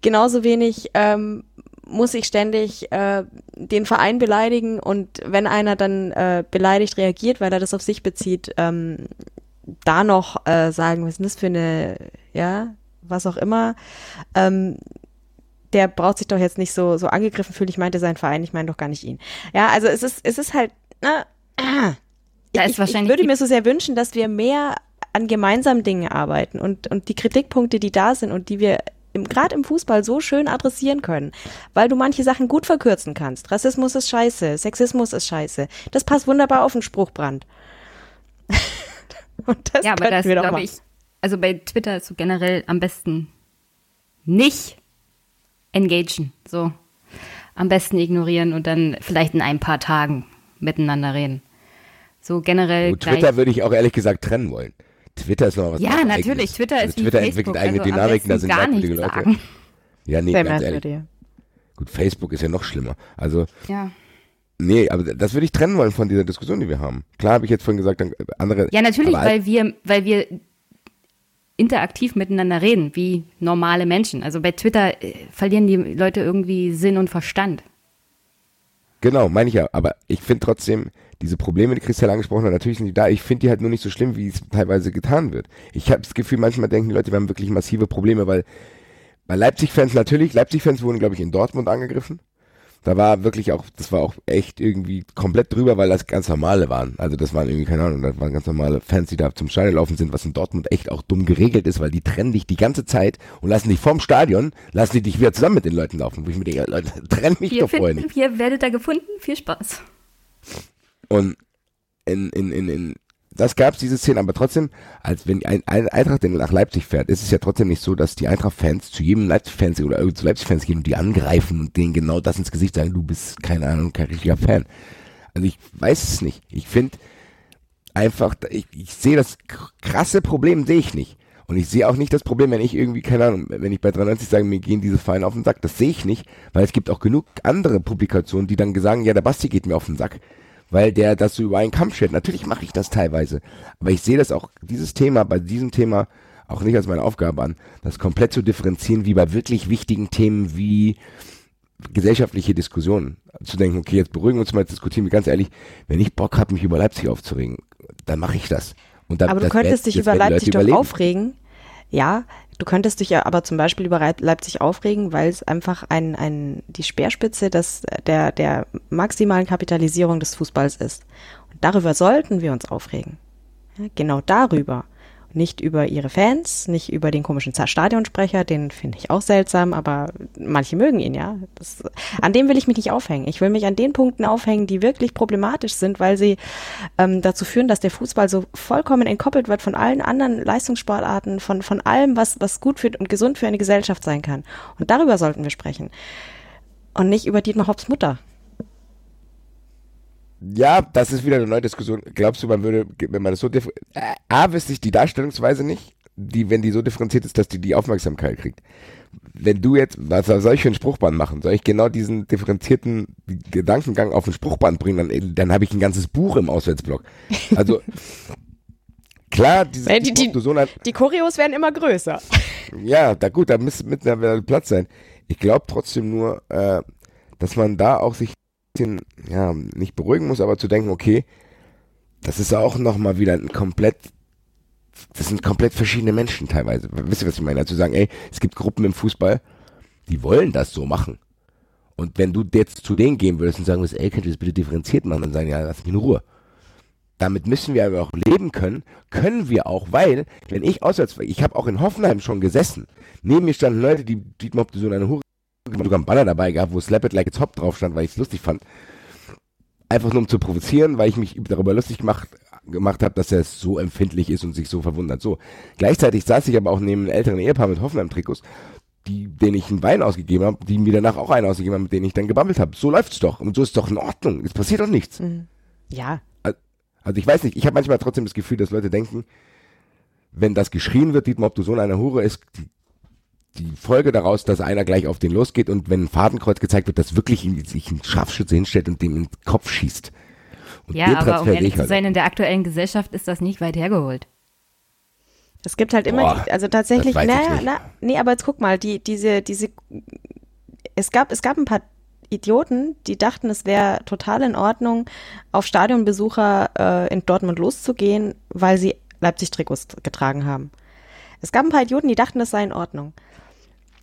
Genauso wenig ähm, muss ich ständig äh, den Verein beleidigen und wenn einer dann äh, beleidigt reagiert, weil er das auf sich bezieht, ähm, da noch äh, sagen, was ist das für eine, ja, was auch immer, ähm, der braucht sich doch jetzt nicht so, so angegriffen fühlen, ich meinte seinen Verein, ich meine doch gar nicht ihn. Ja, also es ist, es ist halt, ne, äh, da ist ich, wahrscheinlich ich würde mir so sehr wünschen, dass wir mehr an gemeinsamen Dingen arbeiten und, und die Kritikpunkte, die da sind und die wir gerade im Fußball so schön adressieren können, weil du manche Sachen gut verkürzen kannst. Rassismus ist scheiße, Sexismus ist scheiße. Das passt wunderbar auf den Spruchbrand. Und das ja, aber das glaube ich, also bei Twitter ist so generell am besten nicht engagen, so am besten ignorieren und dann vielleicht in ein paar Tagen miteinander reden. So generell. Gut, Twitter würde ich auch ehrlich gesagt trennen wollen. Twitter ist noch was Ja, natürlich. Eigenes. Twitter also ist also Twitter entwickelt eigene also Dynamiken, da sind merkwürdige Leute. Sagen. Ja, nee, Sehr ganz ehrlich. Gut, Facebook ist ja noch schlimmer. Also. Ja. Nee, aber das würde ich trennen wollen von dieser Diskussion, die wir haben. Klar habe ich jetzt vorhin gesagt, andere. Ja, natürlich, weil wir, weil wir interaktiv miteinander reden, wie normale Menschen. Also bei Twitter äh, verlieren die Leute irgendwie Sinn und Verstand. Genau, meine ich ja. Aber ich finde trotzdem, diese Probleme, die Christian angesprochen hat, natürlich sind die da. Ich finde die halt nur nicht so schlimm, wie es teilweise getan wird. Ich habe das Gefühl, manchmal denken die Leute, wir haben wirklich massive Probleme, weil bei Leipzig-Fans natürlich, Leipzig-Fans wurden, glaube ich, in Dortmund angegriffen. Da war wirklich auch, das war auch echt irgendwie komplett drüber, weil das ganz normale waren. Also das waren irgendwie, keine Ahnung, das waren ganz normale Fans, die da zum Stadion laufen sind, was in Dortmund echt auch dumm geregelt ist, weil die trennen dich die ganze Zeit und lassen dich vorm Stadion, lassen die dich wieder zusammen mit den Leuten laufen. Wo ich mir denke, Leute, trenn mich wir doch vorher nicht. Hier werdet ihr gefunden, viel Spaß. Und in, in, in, in das gab es, diese Szene, aber trotzdem, als wenn ein, ein Eintracht nach Leipzig fährt, ist es ja trotzdem nicht so, dass die Eintracht-Fans zu jedem Leipzig-Fans oder zu Leipzig-Fans gehen und die angreifen und denen genau das ins Gesicht sagen, du bist, keine Ahnung, kein richtiger Fan. Also ich weiß es nicht. Ich finde einfach, ich, ich sehe das krasse Problem, sehe ich nicht. Und ich sehe auch nicht das Problem, wenn ich irgendwie, keine Ahnung, wenn ich bei 93 sage, mir gehen diese Vereine auf den Sack. Das sehe ich nicht, weil es gibt auch genug andere Publikationen, die dann sagen, ja, der Basti geht mir auf den Sack weil der das so über einen Kampf schert. Natürlich mache ich das teilweise, aber ich sehe das auch, dieses Thema, bei diesem Thema auch nicht als meine Aufgabe an, das komplett zu differenzieren, wie bei wirklich wichtigen Themen wie gesellschaftliche Diskussionen. Zu denken, okay, jetzt beruhigen wir uns mal, jetzt diskutieren wir ganz ehrlich, wenn ich Bock habe, mich über Leipzig aufzuregen, dann mache ich das. Und dann, aber du könntest dich über Leipzig doch aufregen. Ja, Du könntest dich ja aber zum Beispiel über Leipzig aufregen, weil es einfach ein, ein, die Speerspitze des, der, der maximalen Kapitalisierung des Fußballs ist. Und darüber sollten wir uns aufregen. Genau darüber nicht über ihre Fans, nicht über den komischen Stadionsprecher, den finde ich auch seltsam, aber manche mögen ihn, ja. Das, an dem will ich mich nicht aufhängen. Ich will mich an den Punkten aufhängen, die wirklich problematisch sind, weil sie ähm, dazu führen, dass der Fußball so vollkommen entkoppelt wird von allen anderen Leistungssportarten, von, von allem, was, was gut für und gesund für eine Gesellschaft sein kann. Und darüber sollten wir sprechen. Und nicht über Dietmar Hopps Mutter. Ja, das ist wieder eine neue Diskussion. Glaubst du, man würde, wenn man das so differenziert, A, wüsste ich die Darstellungsweise nicht, die, wenn die so differenziert ist, dass die die Aufmerksamkeit kriegt. Wenn du jetzt, was soll ich für ein Spruchband machen? Soll ich genau diesen differenzierten Gedankengang auf ein Spruchband bringen? Dann, dann habe ich ein ganzes Buch im Auswärtsblock. Also, klar, diese, die, die, die, die Choreos werden immer größer. Ja, da gut, da müsste mit Platz sein. Ich glaube trotzdem nur, äh, dass man da auch sich bisschen, ja, nicht beruhigen muss, aber zu denken, okay, das ist auch nochmal wieder ein komplett, das sind komplett verschiedene Menschen teilweise. Wisst ihr, was ich meine? Also zu sagen, ey, es gibt Gruppen im Fußball, die wollen das so machen. Und wenn du jetzt zu denen gehen würdest und sagen würdest, ey, könnt ihr das bitte differenziert machen, dann sagen, ja, lass mich in Ruhe. Damit müssen wir aber auch leben können, können wir auch, weil, wenn ich auswärts, ich habe auch in Hoffenheim schon gesessen, neben mir standen Leute, die Dietmar so eine Hure sogar einen Banner dabei gehabt, wo Slap It Like It's Hop drauf stand, weil ich es lustig fand. Einfach nur um zu provozieren, weil ich mich darüber lustig gemacht, gemacht habe, dass er so empfindlich ist und sich so verwundert. So. Gleichzeitig saß ich aber auch neben einem älteren Ehepaar mit Hoffenheim-Trikots, die, denen ich einen Wein ausgegeben habe, die mir danach auch einen ausgegeben haben, mit denen ich dann gebabbelt habe. So läuft's doch. Und so ist doch in Ordnung. Es passiert doch nichts. Mhm. Ja. Also ich weiß nicht, ich habe manchmal trotzdem das Gefühl, dass Leute denken, wenn das geschrien wird, Dietmar, ob du Sohn einer Hure ist, die die Folge daraus, dass einer gleich auf den losgeht und wenn ein Fadenkreuz gezeigt wird, dass wirklich sich ein Scharfschütze hinstellt und dem in den Kopf schießt. Und ja, aber um ehrlich zu halt sein, in der aktuellen Gesellschaft ist das nicht weit hergeholt. Es gibt halt immer, Boah, die, also tatsächlich, naja, na, nee, aber jetzt guck mal, die, diese, diese, es gab, es gab ein paar Idioten, die dachten, es wäre total in Ordnung, auf Stadionbesucher äh, in Dortmund loszugehen, weil sie Leipzig-Trikots getragen haben. Es gab ein paar Idioten, die dachten, das sei in Ordnung.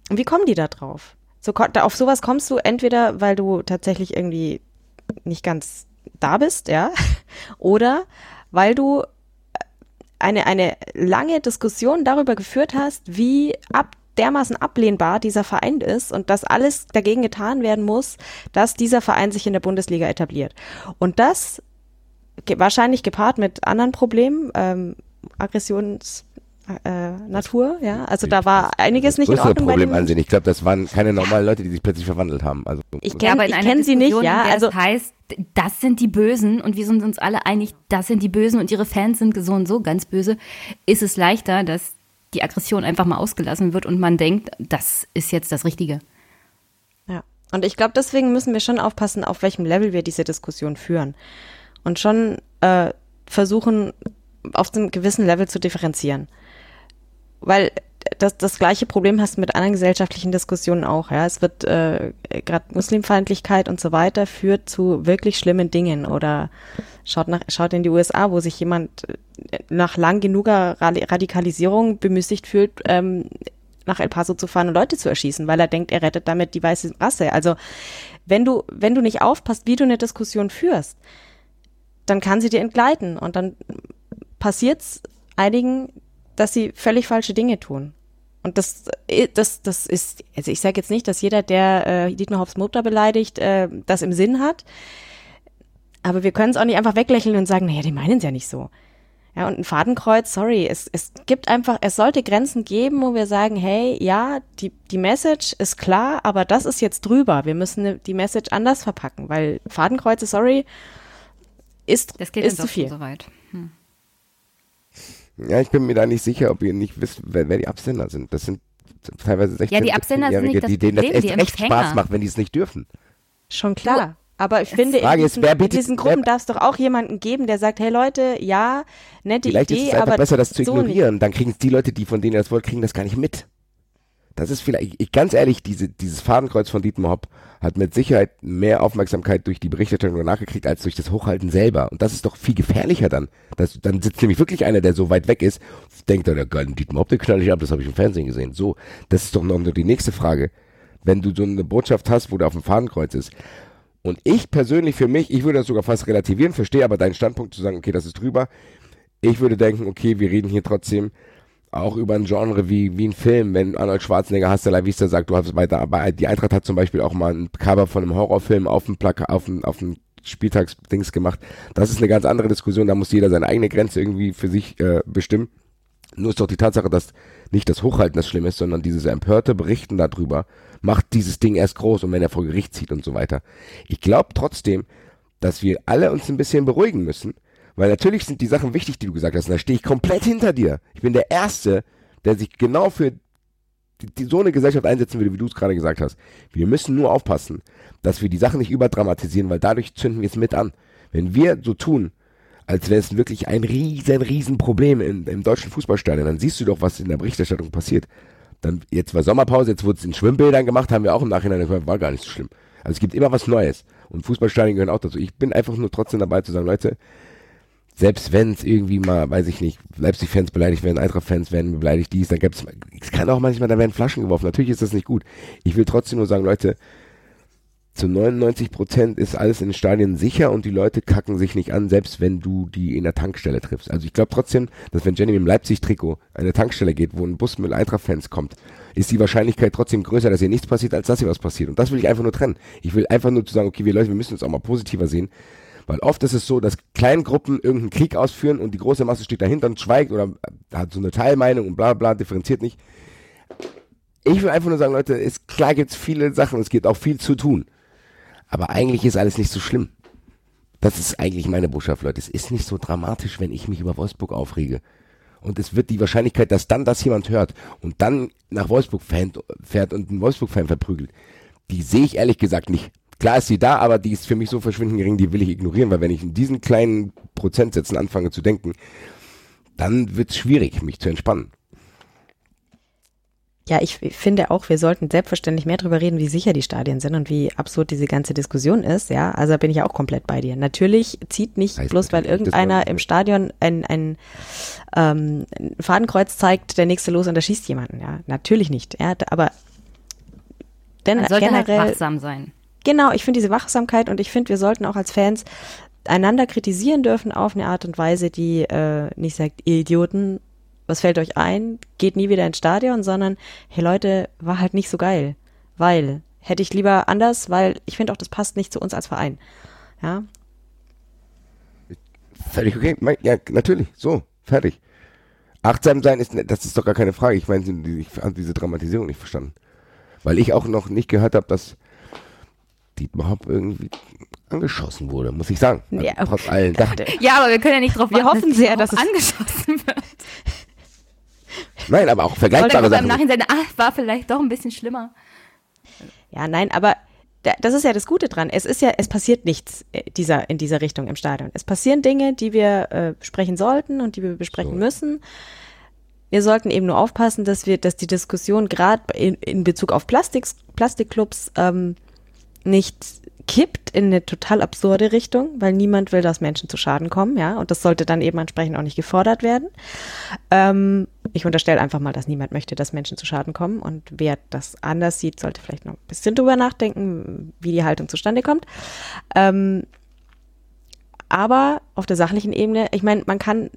Und wie kommen die da drauf? So, auf sowas kommst du entweder, weil du tatsächlich irgendwie nicht ganz da bist, ja, oder weil du eine, eine lange Diskussion darüber geführt hast, wie ab dermaßen ablehnbar dieser Verein ist und dass alles dagegen getan werden muss, dass dieser Verein sich in der Bundesliga etabliert. Und das wahrscheinlich gepaart mit anderen Problemen, ähm, Aggressions äh, Natur, ja. Also da war einiges nicht in Ordnung. Problem bei ansehen. Ich glaube, das waren keine normalen Leute, die sich plötzlich verwandelt haben. Also ich kenne ja, kenn sie nicht, ja. Also das heißt, das sind die Bösen und wir sind uns alle einig, das sind die Bösen und ihre Fans sind so und so ganz böse. Ist es leichter, dass die Aggression einfach mal ausgelassen wird und man denkt, das ist jetzt das Richtige. Ja. Und ich glaube, deswegen müssen wir schon aufpassen, auf welchem Level wir diese Diskussion führen und schon äh, versuchen, auf einem gewissen Level zu differenzieren weil das, das gleiche Problem hast du mit anderen gesellschaftlichen Diskussionen auch. Ja, es wird äh, gerade Muslimfeindlichkeit und so weiter führt zu wirklich schlimmen Dingen oder schaut nach schaut in die USA, wo sich jemand äh, nach lang genuger Radikalisierung bemüßigt fühlt, ähm, nach El Paso zu fahren und Leute zu erschießen, weil er denkt, er rettet damit die weiße Rasse. Also wenn du wenn du nicht aufpasst, wie du eine Diskussion führst, dann kann sie dir entgleiten und dann passiert's einigen dass sie völlig falsche Dinge tun. Und das, äh, das, das ist, also ich sage jetzt nicht, dass jeder, der äh, Dietmar Hoffs Mutter beleidigt, äh, das im Sinn hat. Aber wir können es auch nicht einfach weglächeln und sagen, naja, die meinen es ja nicht so. Ja, und ein Fadenkreuz, sorry, es, es gibt einfach, es sollte Grenzen geben, wo wir sagen, hey, ja, die, die Message ist klar, aber das ist jetzt drüber. Wir müssen die Message anders verpacken, weil Fadenkreuze, sorry, ist, das geht ist zu viel. So weit. Ja, ich bin mir da nicht sicher, ob ihr nicht wisst, wer, wer die Absender sind. Das sind teilweise 16 Ja, die Absender sind nicht das die denen das echt, echt Spaß macht, wenn die es nicht dürfen. Schon klar. Aber ich finde, in diesen, ist, in diesen Gruppen darf es doch auch jemanden geben, der sagt, hey Leute, ja, nette Vielleicht Idee, ist es aber besser, das zu ignorieren. So Dann kriegen es die Leute, die von denen ihr das wollt, kriegen das gar nicht mit. Das ist vielleicht, ich, ganz ehrlich, diese, dieses Fadenkreuz von Dietmar Hopp hat mit Sicherheit mehr Aufmerksamkeit durch die Berichterstattung danach gekriegt als durch das Hochhalten selber. Und das ist doch viel gefährlicher dann. Das, dann sitzt nämlich wirklich einer, der so weit weg ist, denkt er, der geile Dietmar Hopp, den knall ich ab, das habe ich im Fernsehen gesehen. So, das ist doch noch nur die nächste Frage. Wenn du so eine Botschaft hast, wo der auf dem Fadenkreuz ist. Und ich persönlich für mich, ich würde das sogar fast relativieren, verstehe aber deinen Standpunkt zu sagen, okay, das ist drüber. Ich würde denken, okay, wir reden hier trotzdem auch über ein Genre wie, wie ein Film, wenn Arnold Schwarzenegger Hasta la Vista sagt, du hast weiter, aber die Eintracht hat zum Beispiel auch mal ein Cover von einem Horrorfilm auf dem Plaka, auf dem, auf dem Spieltagsdings gemacht. Das ist eine ganz andere Diskussion, da muss jeder seine eigene Grenze irgendwie für sich äh, bestimmen. Nur ist doch die Tatsache, dass nicht das Hochhalten das Schlimme ist, sondern dieses empörte Berichten darüber macht dieses Ding erst groß und wenn er vor Gericht zieht und so weiter. Ich glaube trotzdem, dass wir alle uns ein bisschen beruhigen müssen weil natürlich sind die Sachen wichtig, die du gesagt hast. Und da stehe ich komplett hinter dir. Ich bin der Erste, der sich genau für die, die, so eine Gesellschaft einsetzen würde, wie du es gerade gesagt hast. Wir müssen nur aufpassen, dass wir die Sachen nicht überdramatisieren, weil dadurch zünden wir es mit an. Wenn wir so tun, als wäre es wirklich ein riesen, riesen Problem in, im deutschen Fußballstadion, dann siehst du doch, was in der Berichterstattung passiert. Dann, jetzt war Sommerpause, jetzt wurde es in Schwimmbildern gemacht, haben wir auch im Nachhinein gesagt, war gar nicht so schlimm. Also es gibt immer was Neues. Und Fußballstadien gehören auch dazu. Ich bin einfach nur trotzdem dabei zu sagen, Leute, selbst wenn es irgendwie mal, weiß ich nicht, Leipzig-Fans beleidigt werden, Eintracht-Fans werden beleidigt, dies, dann gibt's, es kann auch manchmal, da werden Flaschen geworfen. Natürlich ist das nicht gut. Ich will trotzdem nur sagen, Leute, zu 99 Prozent ist alles in den Stadien sicher und die Leute kacken sich nicht an, selbst wenn du die in der Tankstelle triffst. Also ich glaube trotzdem, dass wenn Jenny mit dem Leipzig-Trikot an eine Tankstelle geht, wo ein Bus mit Eintracht-Fans kommt, ist die Wahrscheinlichkeit trotzdem größer, dass ihr nichts passiert, als dass ihr was passiert. Und das will ich einfach nur trennen. Ich will einfach nur zu sagen, okay, wir Leute, wir müssen uns auch mal positiver sehen. Weil oft ist es so, dass kleine Gruppen irgendeinen Krieg ausführen und die große Masse steht dahinter und schweigt oder hat so eine Teilmeinung und bla bla, differenziert nicht. Ich will einfach nur sagen, Leute, ist, klar gibt's viele Sachen, es gibt auch viel zu tun. Aber eigentlich ist alles nicht so schlimm. Das ist eigentlich meine Botschaft, Leute. Es ist nicht so dramatisch, wenn ich mich über Wolfsburg aufrege. Und es wird die Wahrscheinlichkeit, dass dann das jemand hört und dann nach Wolfsburg fährt und einen Wolfsburg-Fan verprügelt, die sehe ich ehrlich gesagt nicht. Klar ist sie da, aber die ist für mich so verschwindend gering, die will ich ignorieren, weil wenn ich in diesen kleinen Prozentsätzen anfange zu denken, dann wird es schwierig, mich zu entspannen. Ja, ich finde auch, wir sollten selbstverständlich mehr darüber reden, wie sicher die Stadien sind und wie absurd diese ganze Diskussion ist. Ja, also da bin ich auch komplett bei dir. Natürlich zieht nicht heißt bloß, weil irgendeiner im Stadion ein, ein, ähm, ein Fadenkreuz zeigt, der nächste los und da schießt jemanden. Ja, natürlich nicht. Ja, aber denn Man sollte halt generell halt wachsam sein. Genau, ich finde diese Wachsamkeit und ich finde, wir sollten auch als Fans einander kritisieren dürfen auf eine Art und Weise, die äh, nicht sagt, ihr Idioten, was fällt euch ein? Geht nie wieder ins Stadion, sondern, hey Leute, war halt nicht so geil. Weil, hätte ich lieber anders, weil ich finde auch, das passt nicht zu uns als Verein. Ja. Völlig okay. Ja, natürlich. So, fertig. Achtsam sein ist, das ist doch gar keine Frage. Ich meine, ich habe diese Dramatisierung nicht verstanden. Weil ich auch noch nicht gehört habe, dass Dietmar Hopp irgendwie angeschossen wurde, muss ich sagen. Ja, Trotz allen. Ja, aber wir können ja nicht drauf Wir warten, hoffen sehr, dass dass es- angeschossen wird. Nein, aber auch vergleichbare im Sachen. Nachhinein, ah, war vielleicht doch ein bisschen schlimmer. Ja, nein, aber da- das ist ja das Gute dran. Es ist ja, es passiert nichts äh, dieser, in dieser Richtung im Stadion. Es passieren Dinge, die wir äh, besprechen sollten und die wir besprechen So. müssen. Wir sollten eben nur aufpassen, dass wir, dass die Diskussion gerade in, in Bezug auf Plastik, Plastikclubs ähm, nicht kippt in eine total absurde Richtung, weil niemand will, dass Menschen zu Schaden kommen, ja, und das sollte dann eben entsprechend auch nicht gefordert werden. Ähm, ich unterstelle einfach mal, dass niemand möchte, dass Menschen zu Schaden kommen und wer das anders sieht, sollte vielleicht noch ein bisschen drüber nachdenken, wie die Haltung zustande kommt. Ähm, aber auf der sachlichen Ebene, ich meine, man kann,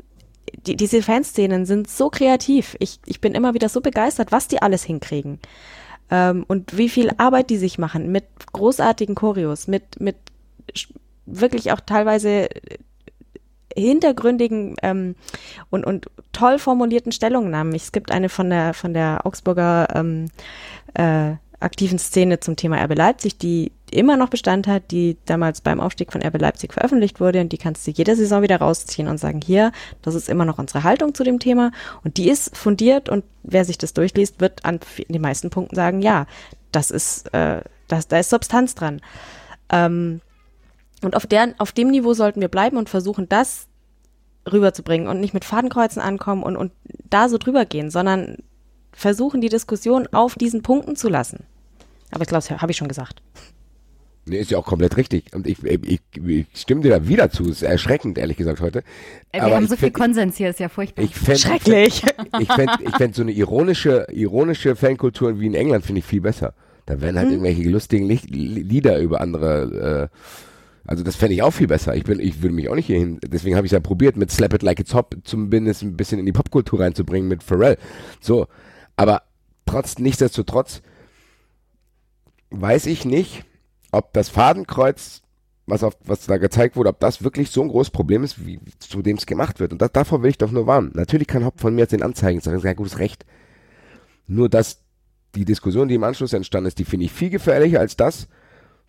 die, diese Fanszenen sind so kreativ. Ich, ich bin immer wieder so begeistert, was die alles hinkriegen. Ähm, und wie viel Arbeit die sich machen mit großartigen Choreos, mit, mit wirklich auch teilweise äh, hintergründigen ähm, und, und toll formulierten Stellungnahmen. Es gibt eine von der von der Augsburger ähm, äh, aktiven Szene zum Thema RB Leipzig, die immer noch Bestand hat, die damals beim Aufstieg von RB Leipzig veröffentlicht wurde und die kannst du jede Saison wieder rausziehen und sagen, hier, das ist immer noch unsere Haltung zu dem Thema und die ist fundiert und wer sich das durchliest, wird an den meisten Punkten sagen, ja, das ist, äh, das, da ist Substanz dran. Ähm, und auf, deren, auf dem Niveau sollten wir bleiben und versuchen, das rüberzubringen und nicht mit Fadenkreuzen ankommen und, und da so drüber gehen, sondern versuchen, die Diskussion auf diesen Punkten zu lassen. Aber ich glaube, das habe ich schon gesagt. Nee, ist ja auch komplett richtig. Und ich, ich, ich stimme dir da wieder zu. Ist erschreckend, ehrlich gesagt, heute. Wir Aber haben so viel Konsens hier, ist ja furchtbar. Ich fänd, Schrecklich. Ich fände ich fänd so eine ironische, ironische Fankultur wie in England finde ich viel besser. Da werden halt irgendwelche lustigen Licht, Lieder über andere, äh, also das fände ich auch viel besser. Ich bin, ich würde mich auch nicht hierhin, deswegen habe ich es ja probiert, mit Slap It Like It's Hop zumindest ein bisschen in die Popkultur reinzubringen mit Pharrell. So. Aber trotz, nichtsdestotrotz weiß ich nicht, ob das Fadenkreuz, was, auf, was da gezeigt wurde, ob das wirklich so ein großes Problem ist, wie zu dem es gemacht wird. Und das, davor will ich doch nur warnen. Natürlich kann Haupt von mir jetzt den Anzeigen sagen, sehr gutes Recht. Nur, dass die Diskussion, die im Anschluss entstanden ist, die finde ich viel gefährlicher als das,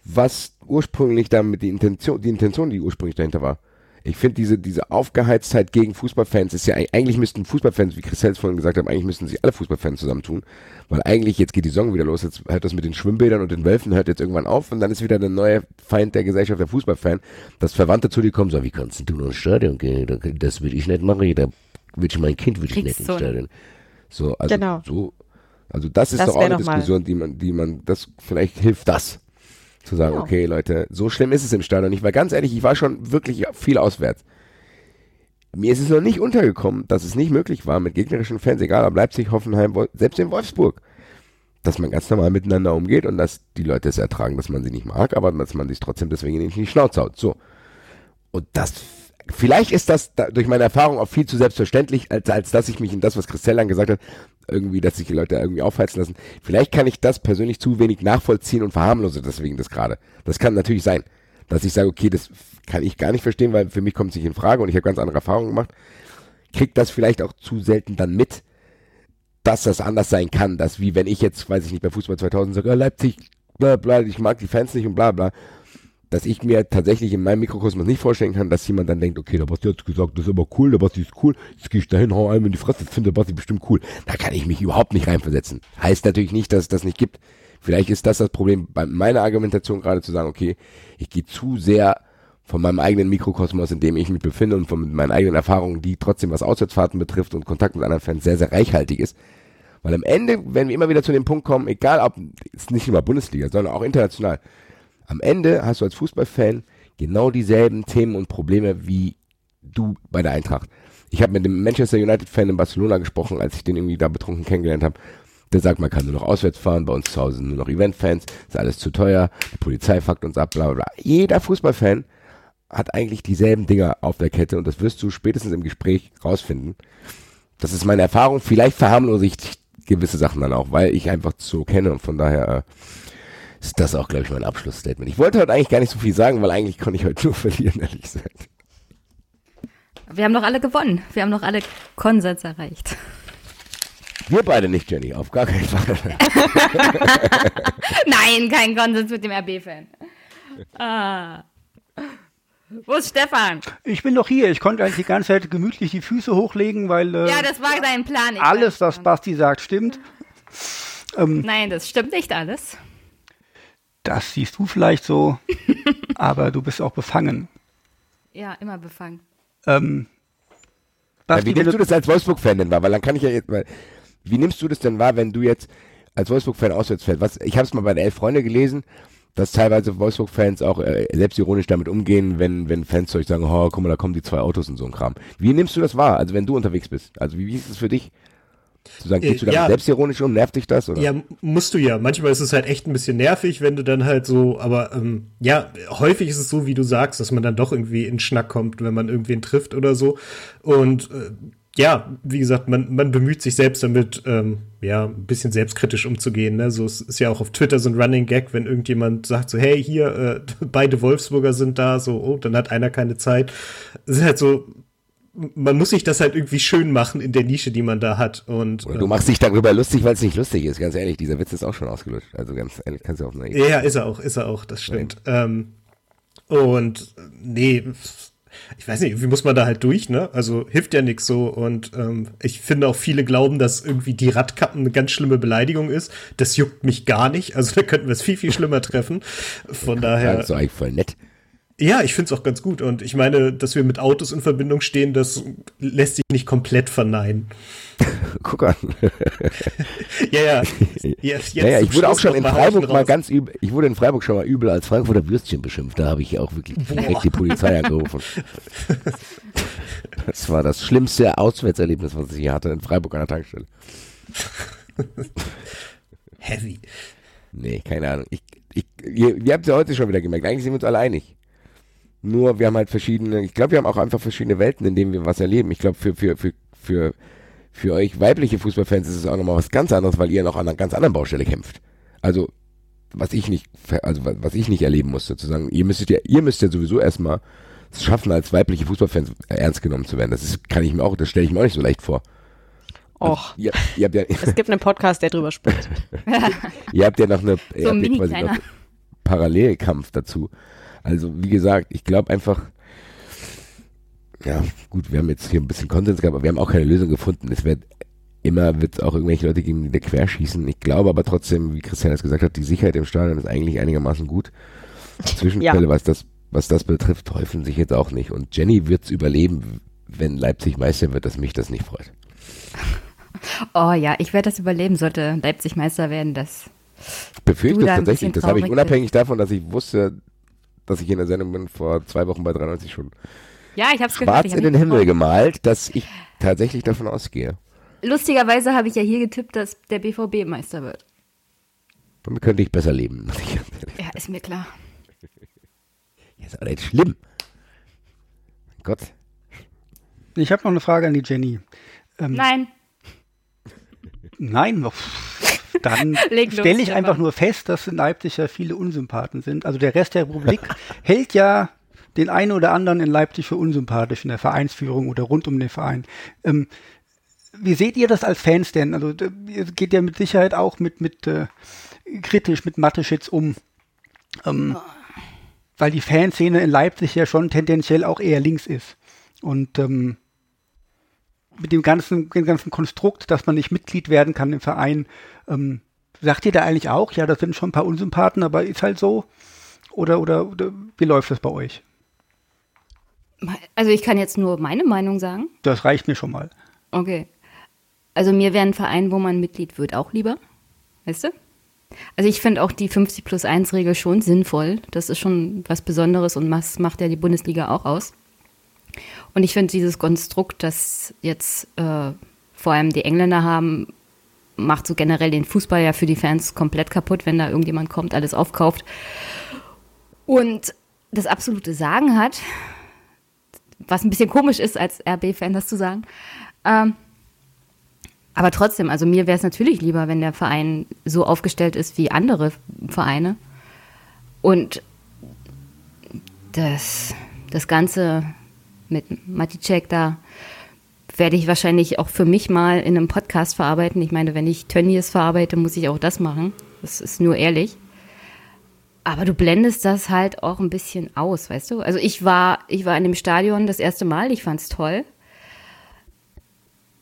was ursprünglich damit die Intention, die Intention, die ursprünglich dahinter war. Ich finde diese, diese Aufgeheiztheit gegen Fußballfans ist ja, eigentlich müssten Fußballfans, wie Chris Hels vorhin gesagt hat, eigentlich müssten sich alle Fußballfans zusammentun, weil eigentlich jetzt geht die Saison wieder los, jetzt hört das mit den Schwimmbildern und den Wölfen hört jetzt irgendwann auf und dann ist wieder der neue Feind der Gesellschaft, der Fußballfan, dass Verwandte zu dir kommen, so, wie kannst du nur ins Stadion gehen, das will ich nicht machen, da will ich mein Kind will ich nicht ins. Stadion. So, also Genau. so, also das ist Das doch auch eine mal- Diskussion, die man, die man, das, vielleicht hilft das. Zu sagen, Ja. okay, Leute, so schlimm ist es im Stadion nicht, weil ganz ehrlich, ich war schon wirklich viel auswärts. Mir ist es noch nicht untergekommen, dass es nicht möglich war, mit gegnerischen Fans, egal ob Leipzig, Hoffenheim, selbst in Wolfsburg, dass man ganz normal miteinander umgeht und dass die Leute es ertragen, dass man sie nicht mag, aber dass man sich trotzdem deswegen nicht in die Schnauze haut. So. Und das, vielleicht ist das da, durch meine Erfahrung auch viel zu selbstverständlich, als, als dass ich mich in das, was Christelle dann gesagt hat, irgendwie, dass sich die Leute irgendwie aufheizen lassen. Vielleicht kann ich das persönlich zu wenig nachvollziehen und verharmlose deswegen das gerade. Das kann natürlich sein, dass ich sage, okay, das kann ich gar nicht verstehen, weil für mich kommt es nicht in Frage und ich habe ganz andere Erfahrungen gemacht. Kriegt das vielleicht auch zu selten dann mit, dass das anders sein kann, dass wie wenn ich jetzt, weiß ich nicht, bei Fußball 2000 sage, ah, Leipzig, bla bla, ich mag die Fans nicht und bla bla, dass ich mir tatsächlich in meinem Mikrokosmos nicht vorstellen kann, dass jemand dann denkt, okay, der Basti hat gesagt, das ist aber cool, der Basti ist cool, jetzt gehe ich dahin, hau einem in die Fresse, das findet der Basti bestimmt cool. Da kann ich mich überhaupt nicht reinversetzen. Heißt natürlich nicht, dass es das nicht gibt. Vielleicht ist das das Problem bei meiner Argumentation gerade zu sagen, okay, ich gehe zu sehr von meinem eigenen Mikrokosmos, in dem ich mich befinde und von meinen eigenen Erfahrungen, die trotzdem was Auswärtsfahrten betrifft und Kontakt mit anderen Fans sehr, sehr reichhaltig ist. Weil am Ende, wenn wir immer wieder zu dem Punkt kommen, egal ob, ist nicht nur Bundesliga, sondern auch international, am Ende hast du als Fußballfan genau dieselben Themen und Probleme wie du bei der Eintracht. Ich habe mit dem Manchester United-Fan in Barcelona gesprochen, als ich den irgendwie da betrunken kennengelernt habe. Der sagt, man kann nur noch auswärts fahren, bei uns zu Hause sind nur noch Event-Fans, ist alles zu teuer, die Polizei fuckt uns ab, bla bla bla. Jeder Fußballfan hat eigentlich dieselben Dinger auf der Kette und das wirst du spätestens im Gespräch rausfinden, das ist meine Erfahrung. Vielleicht verharmlose ich gewisse Sachen dann auch, weil ich einfach so kenne und von daher äh, ist das auch, glaube ich, mein Abschlussstatement. Ich wollte heute eigentlich gar nicht so viel sagen, weil eigentlich konnte ich heute nur verlieren, ehrlich gesagt. Wir haben doch alle gewonnen. Wir haben doch alle Konsens erreicht. Wir beide nicht, Jenny, auf gar keinen Fall. Nein, kein Konsens mit dem RB-Fan. Ah. Wo ist Stefan? Ich bin doch hier. Ich konnte eigentlich die ganze Zeit gemütlich die Füße hochlegen, weil äh, Ja, das war dein Plan. Ich alles, was Basti sagt, stimmt. Ähm, Nein, das stimmt nicht alles. Das siehst du vielleicht so, aber du bist auch befangen. Ja, immer befangen. Ähm, Ja, wie nimmst du das als Wolfsburg-Fan denn wahr? Weil dann kann ich ja jetzt, weil, wie nimmst du das denn wahr, wenn du jetzt als Wolfsburg-Fan auswärts fährst? Was, ich habe es mal bei den Elf Freunde gelesen, dass teilweise Wolfsburg-Fans auch äh, selbstironisch damit umgehen, wenn, wenn Fans zu euch sagen, oh, guck mal, da kommen die zwei Autos und so ein Kram. Wie nimmst du das wahr? Also wenn du unterwegs bist? Also wie, wie ist es für dich? Zu sagen, Äh, gehst du damit ja. selbstironisch um? Nervt dich das? Oder? Ja, musst du ja. Manchmal ist es halt echt ein bisschen nervig, wenn du dann halt so, aber ähm, ja, häufig ist es so, wie du sagst, dass man dann doch irgendwie in Schnack kommt, wenn man irgendwen trifft oder so. Und äh, ja, wie gesagt, man, man bemüht sich selbst damit, ähm, ja, ein bisschen selbstkritisch umzugehen. Ne? So es ist ja auch auf Twitter so ein Running Gag, wenn irgendjemand sagt so, hey, hier, äh, beide Wolfsburger sind da, so, oh, dann hat einer keine Zeit. Es ist halt so, man muss sich das halt irgendwie schön machen in der Nische, die man da hat. Und Oder du machst dich darüber lustig, weil es nicht lustig ist, ganz ehrlich. Dieser Witz ist auch schon ausgelutscht. Also ganz ehrlich, kannst du auch nicht. Ja, ist er auch, ist er auch, das stimmt. Ähm, und nee, ich weiß nicht, wie muss man da halt durch, ne? Also hilft ja nix so. Und ähm, ich finde auch viele glauben, dass irgendwie die Radkappen eine ganz schlimme Beleidigung ist. Das juckt mich gar nicht. Also da könnten wir es viel, viel schlimmer treffen. Von daher. das ist eigentlich voll nett. Ja, ich finde es auch ganz gut. Und ich meine, dass wir mit Autos in Verbindung stehen, das lässt sich nicht komplett verneinen. Guck an. Ja, ja. Jetzt, jetzt Naja, ich wurde auch schon in Freiburg mal ganz übel, ich wurde in Freiburg schon mal übel als Frankfurter Würstchen beschimpft. Da habe ich auch wirklich direkt die Polizei angerufen. Das war das schlimmste Auswärtserlebnis, was ich hier hatte in Freiburg an der Tankstelle. Heavy. Nee, keine Ahnung. Ich, ich, ihr, ihr habt ja heute schon wieder gemerkt. Eigentlich sind wir uns alle einig. Nur wir haben halt verschiedene, ich glaube, wir haben auch einfach verschiedene Welten, in denen wir was erleben. Ich glaube, für, für, für, für, für euch weibliche Fußballfans ist es auch nochmal was ganz anderes, weil ihr noch an einer ganz anderen Baustelle kämpft. Also, was ich nicht, also was ich nicht erleben muss, sozusagen. Ihr müsstet ja, ihr müsst ja sowieso erstmal es schaffen, als weibliche Fußballfans ernst genommen zu werden. Das ist, kann ich mir auch, das stelle ich mir auch nicht so leicht vor. Och, Ihr, ihr habt ja, es gibt einen Podcast, der drüber spricht. ihr habt ja noch eine, So ein quasi noch Parallelkampf dazu. Also, wie gesagt, ich glaube einfach, ja, gut, wir haben jetzt hier ein bisschen Konsens gehabt, aber wir haben auch keine Lösung gefunden. Es wird immer, wird es auch irgendwelche Leute geben, die da querschießen. Ich glaube aber trotzdem, wie Christian es gesagt hat, die Sicherheit im Stadion ist eigentlich einigermaßen gut. Zwischenfälle, was das, was das betrifft, häufen sich jetzt auch nicht. Und Jenny wird's überleben, wenn Leipzig Meister wird, dass mich das nicht freut. Oh ja, ich werde das überleben, sollte Leipzig Meister werden. Das Ich befürchte es tatsächlich. Das habe ich unabhängig davon, dass ich wusste, dass ich in der Sendung bin, vor zwei Wochen bei 93 schon ja, ich habe es gehört. schwarz ich hab in den Himmel gemalt, dass ich tatsächlich davon ausgehe. Lustigerweise habe ich ja hier getippt, dass der BVB Meister wird. Damit könnte ich besser leben. Ja, ist mir klar. sagen. Ist aber nicht schlimm. Mein Gott. ich habe noch eine Frage an die Jenny. Hm. Nein, Nein, pff, dann stelle ich einfach nur fest, dass in Leipzig ja viele Unsympathen sind. Also der Rest der Republik hält ja den einen oder anderen in Leipzig für unsympathisch in der Vereinsführung oder rund um den Verein. Ähm, wie seht ihr das als Fans denn? Also ihr geht ja mit Sicherheit auch mit, mit äh, kritisch mit Mateschitz um. Ähm, weil die Fanszene in Leipzig ja schon tendenziell auch eher links ist. Und ähm, mit dem ganzen, dem ganzen Konstrukt, dass man nicht Mitglied werden kann im Verein, ähm, sagt ihr da eigentlich auch, ja, das sind schon ein paar Unsympathen, aber ist halt so? Oder, oder, oder wie läuft das bei euch? also ich kann jetzt nur meine Meinung sagen. Das reicht mir schon mal. Okay. Also mir wäre ein Verein, wo man Mitglied wird, auch lieber. Weißt du? Also ich finde auch die 50 plus 1 Regel schon sinnvoll. Das ist schon was Besonderes und das macht ja die Bundesliga auch aus. Und ich finde dieses Konstrukt, das jetzt äh, vor allem die Engländer haben, macht so generell den Fußball ja für die Fans komplett kaputt, wenn da irgendjemand kommt, alles aufkauft. Und das absolute Sagen hat, was ein bisschen komisch ist, als RB-Fan das zu sagen, ähm, Aber trotzdem, also mir wäre es natürlich lieber, wenn der Verein so aufgestellt ist wie andere Vereine. Und das, das Ganze mit Maticek da werde ich wahrscheinlich auch für mich mal in einem Podcast verarbeiten. Ich meine, wenn ich Tönnies verarbeite, muss ich auch das machen. Das ist nur ehrlich. Aber du blendest das halt auch ein bisschen aus, weißt du? Also ich war, ich war in dem Stadion das erste Mal, ich fand es toll.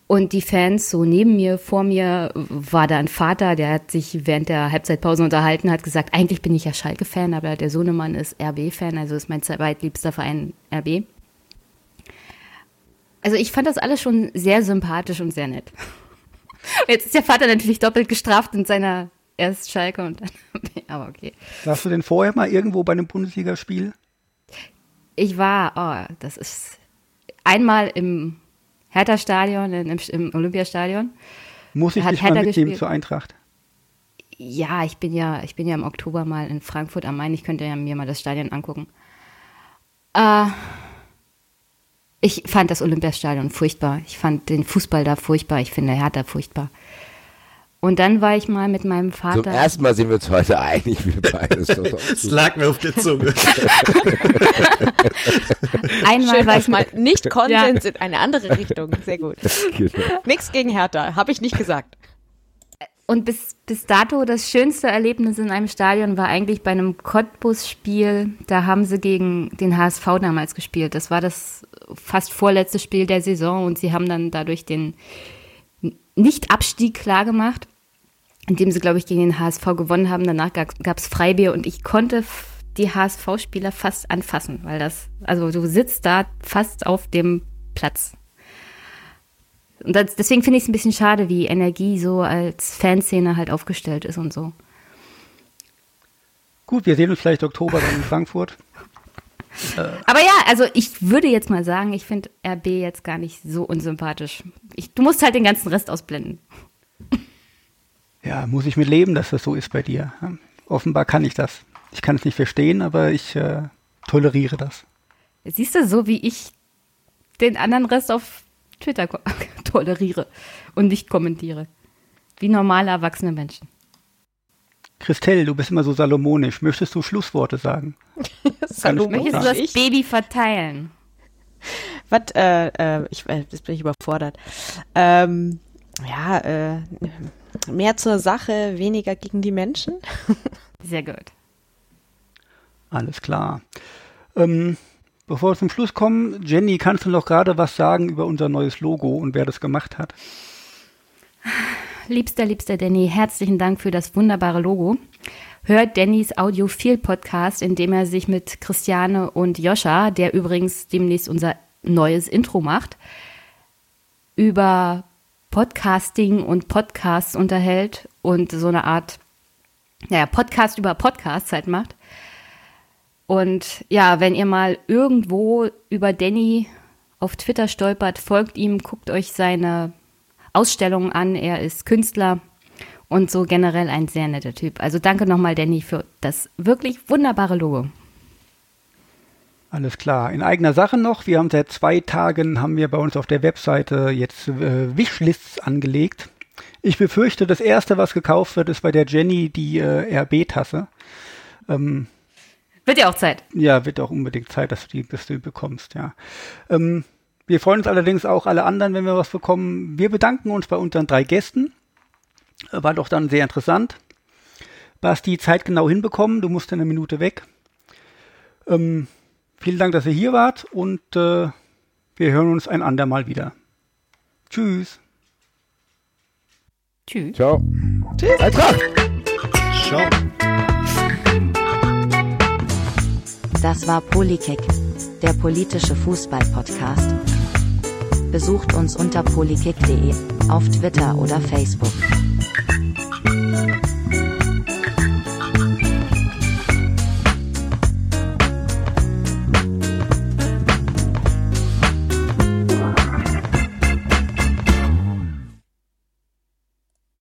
Und die Fans so neben mir, vor mir war da ein Vater, der hat sich während der Halbzeitpause unterhalten, hat gesagt, eigentlich bin ich ja Schalke-Fan, aber der Sohnemann ist RB-Fan, also ist mein zweitliebster Verein RB. Also ich fand das alles schon sehr sympathisch und sehr nett. Jetzt ist der Vater natürlich doppelt gestraft in seiner erst Schalke und dann aber okay. Warst du denn vorher mal irgendwo bei einem Bundesligaspiel? Ich war, oh, das ist einmal im Hertha-Stadion, im, im Olympiastadion. Muss ich Hat dich mal mitnehmen gespielt. zur Eintracht? Ja, ich bin ja, ich bin ja im Oktober mal in Frankfurt am Main. Ich könnte ja mir mal das Stadion angucken. Äh, ich fand das Olympiastadion furchtbar. Ich fand den Fußball da furchtbar. Ich finde Hertha furchtbar. Und dann war ich mal mit meinem Zum Vater. ersten Mal sind wir uns heute einig, wir beide. Es so- lag mir auf der Zunge. einmal Schön, war ich mal nicht Konsens in eine andere Richtung. Sehr gut. Genau. Nix gegen Hertha, habe ich nicht gesagt. Und bis, bis dato das schönste Erlebnis in einem Stadion war eigentlich bei einem Cottbus-Spiel. Da haben sie gegen den HSV damals gespielt. Das war das fast vorletzte Spiel der Saison und sie haben dann dadurch den Nicht-Abstieg klargemacht, indem sie, glaube ich, gegen den HSV gewonnen haben. Danach gab es Freibier und ich konnte die HSV-Spieler fast anfassen, weil das, also du sitzt da fast auf dem Platz. Und das, deswegen finde ich es ein bisschen schade, wie Energie so als Fanszene halt aufgestellt ist und so. Gut, wir sehen uns vielleicht Oktober dann in Frankfurt. Aber ja, also ich würde jetzt mal sagen, ich finde RB jetzt gar nicht so unsympathisch. Ich, du musst halt den ganzen Rest ausblenden. Ja, muss ich mit leben, dass das so ist bei dir. Offenbar kann ich das. Ich kann es nicht verstehen, aber ich äh, toleriere das. Siehst du, so wie ich den anderen Rest auf Twitter toleriere und nicht kommentiere. Wie normale erwachsene Menschen. Christelle, du bist immer so salomonisch. Möchtest du Schlussworte sagen? Salomon, Möchtest du das ich? Baby verteilen? Was, äh, äh, ich, äh, jetzt bin ich überfordert. Ähm, ja, äh, mehr zur Sache, weniger gegen die Menschen. Sehr gut. Alles klar. Ähm, bevor wir zum Schluss kommen, Jenny, kannst du noch gerade was sagen über unser neues Logo und wer das gemacht hat? Liebster, liebster Danny, herzlichen Dank für das wunderbare Logo. Hört Dannys Audiophil Podcast, in dem er sich mit Christiane und Joscha, der übrigens demnächst unser neues Intro macht, über Podcasting und Podcasts unterhält und so eine Art, naja, Podcast über Podcasts halt macht. Und ja, wenn ihr mal irgendwo über Danny auf Twitter stolpert, folgt ihm, guckt euch seine Ausstellungen an. Er ist Künstler und so generell ein sehr netter Typ. Also danke nochmal, Danny, für das wirklich wunderbare Logo. Alles klar. In eigener Sache noch. Wir haben seit zwei Tagen haben wir bei uns auf der Webseite jetzt äh, Wishlists angelegt. Ich befürchte, das erste, was gekauft wird, ist bei der Jenny die äh, RB-Tasse. Ähm, Wird ja auch Zeit. ja, wird auch unbedingt Zeit, dass du die, dass du bekommst, ja. Ähm, wir freuen uns allerdings auch alle anderen, wenn wir was bekommen. Wir bedanken uns bei unseren drei Gästen. Äh, War doch dann sehr interessant. Basti, Zeit genau hinbekommen. Du musst in einer Minute weg. Ähm, vielen Dank, dass ihr hier wart und äh, wir hören uns ein andermal wieder. Tschüss. Tschüss. Ciao. Tschüss. Eintracht. Ciao. Das war Polikick, der politische Fußball-Podcast. Besucht uns unter polikick.de, auf Twitter oder Facebook.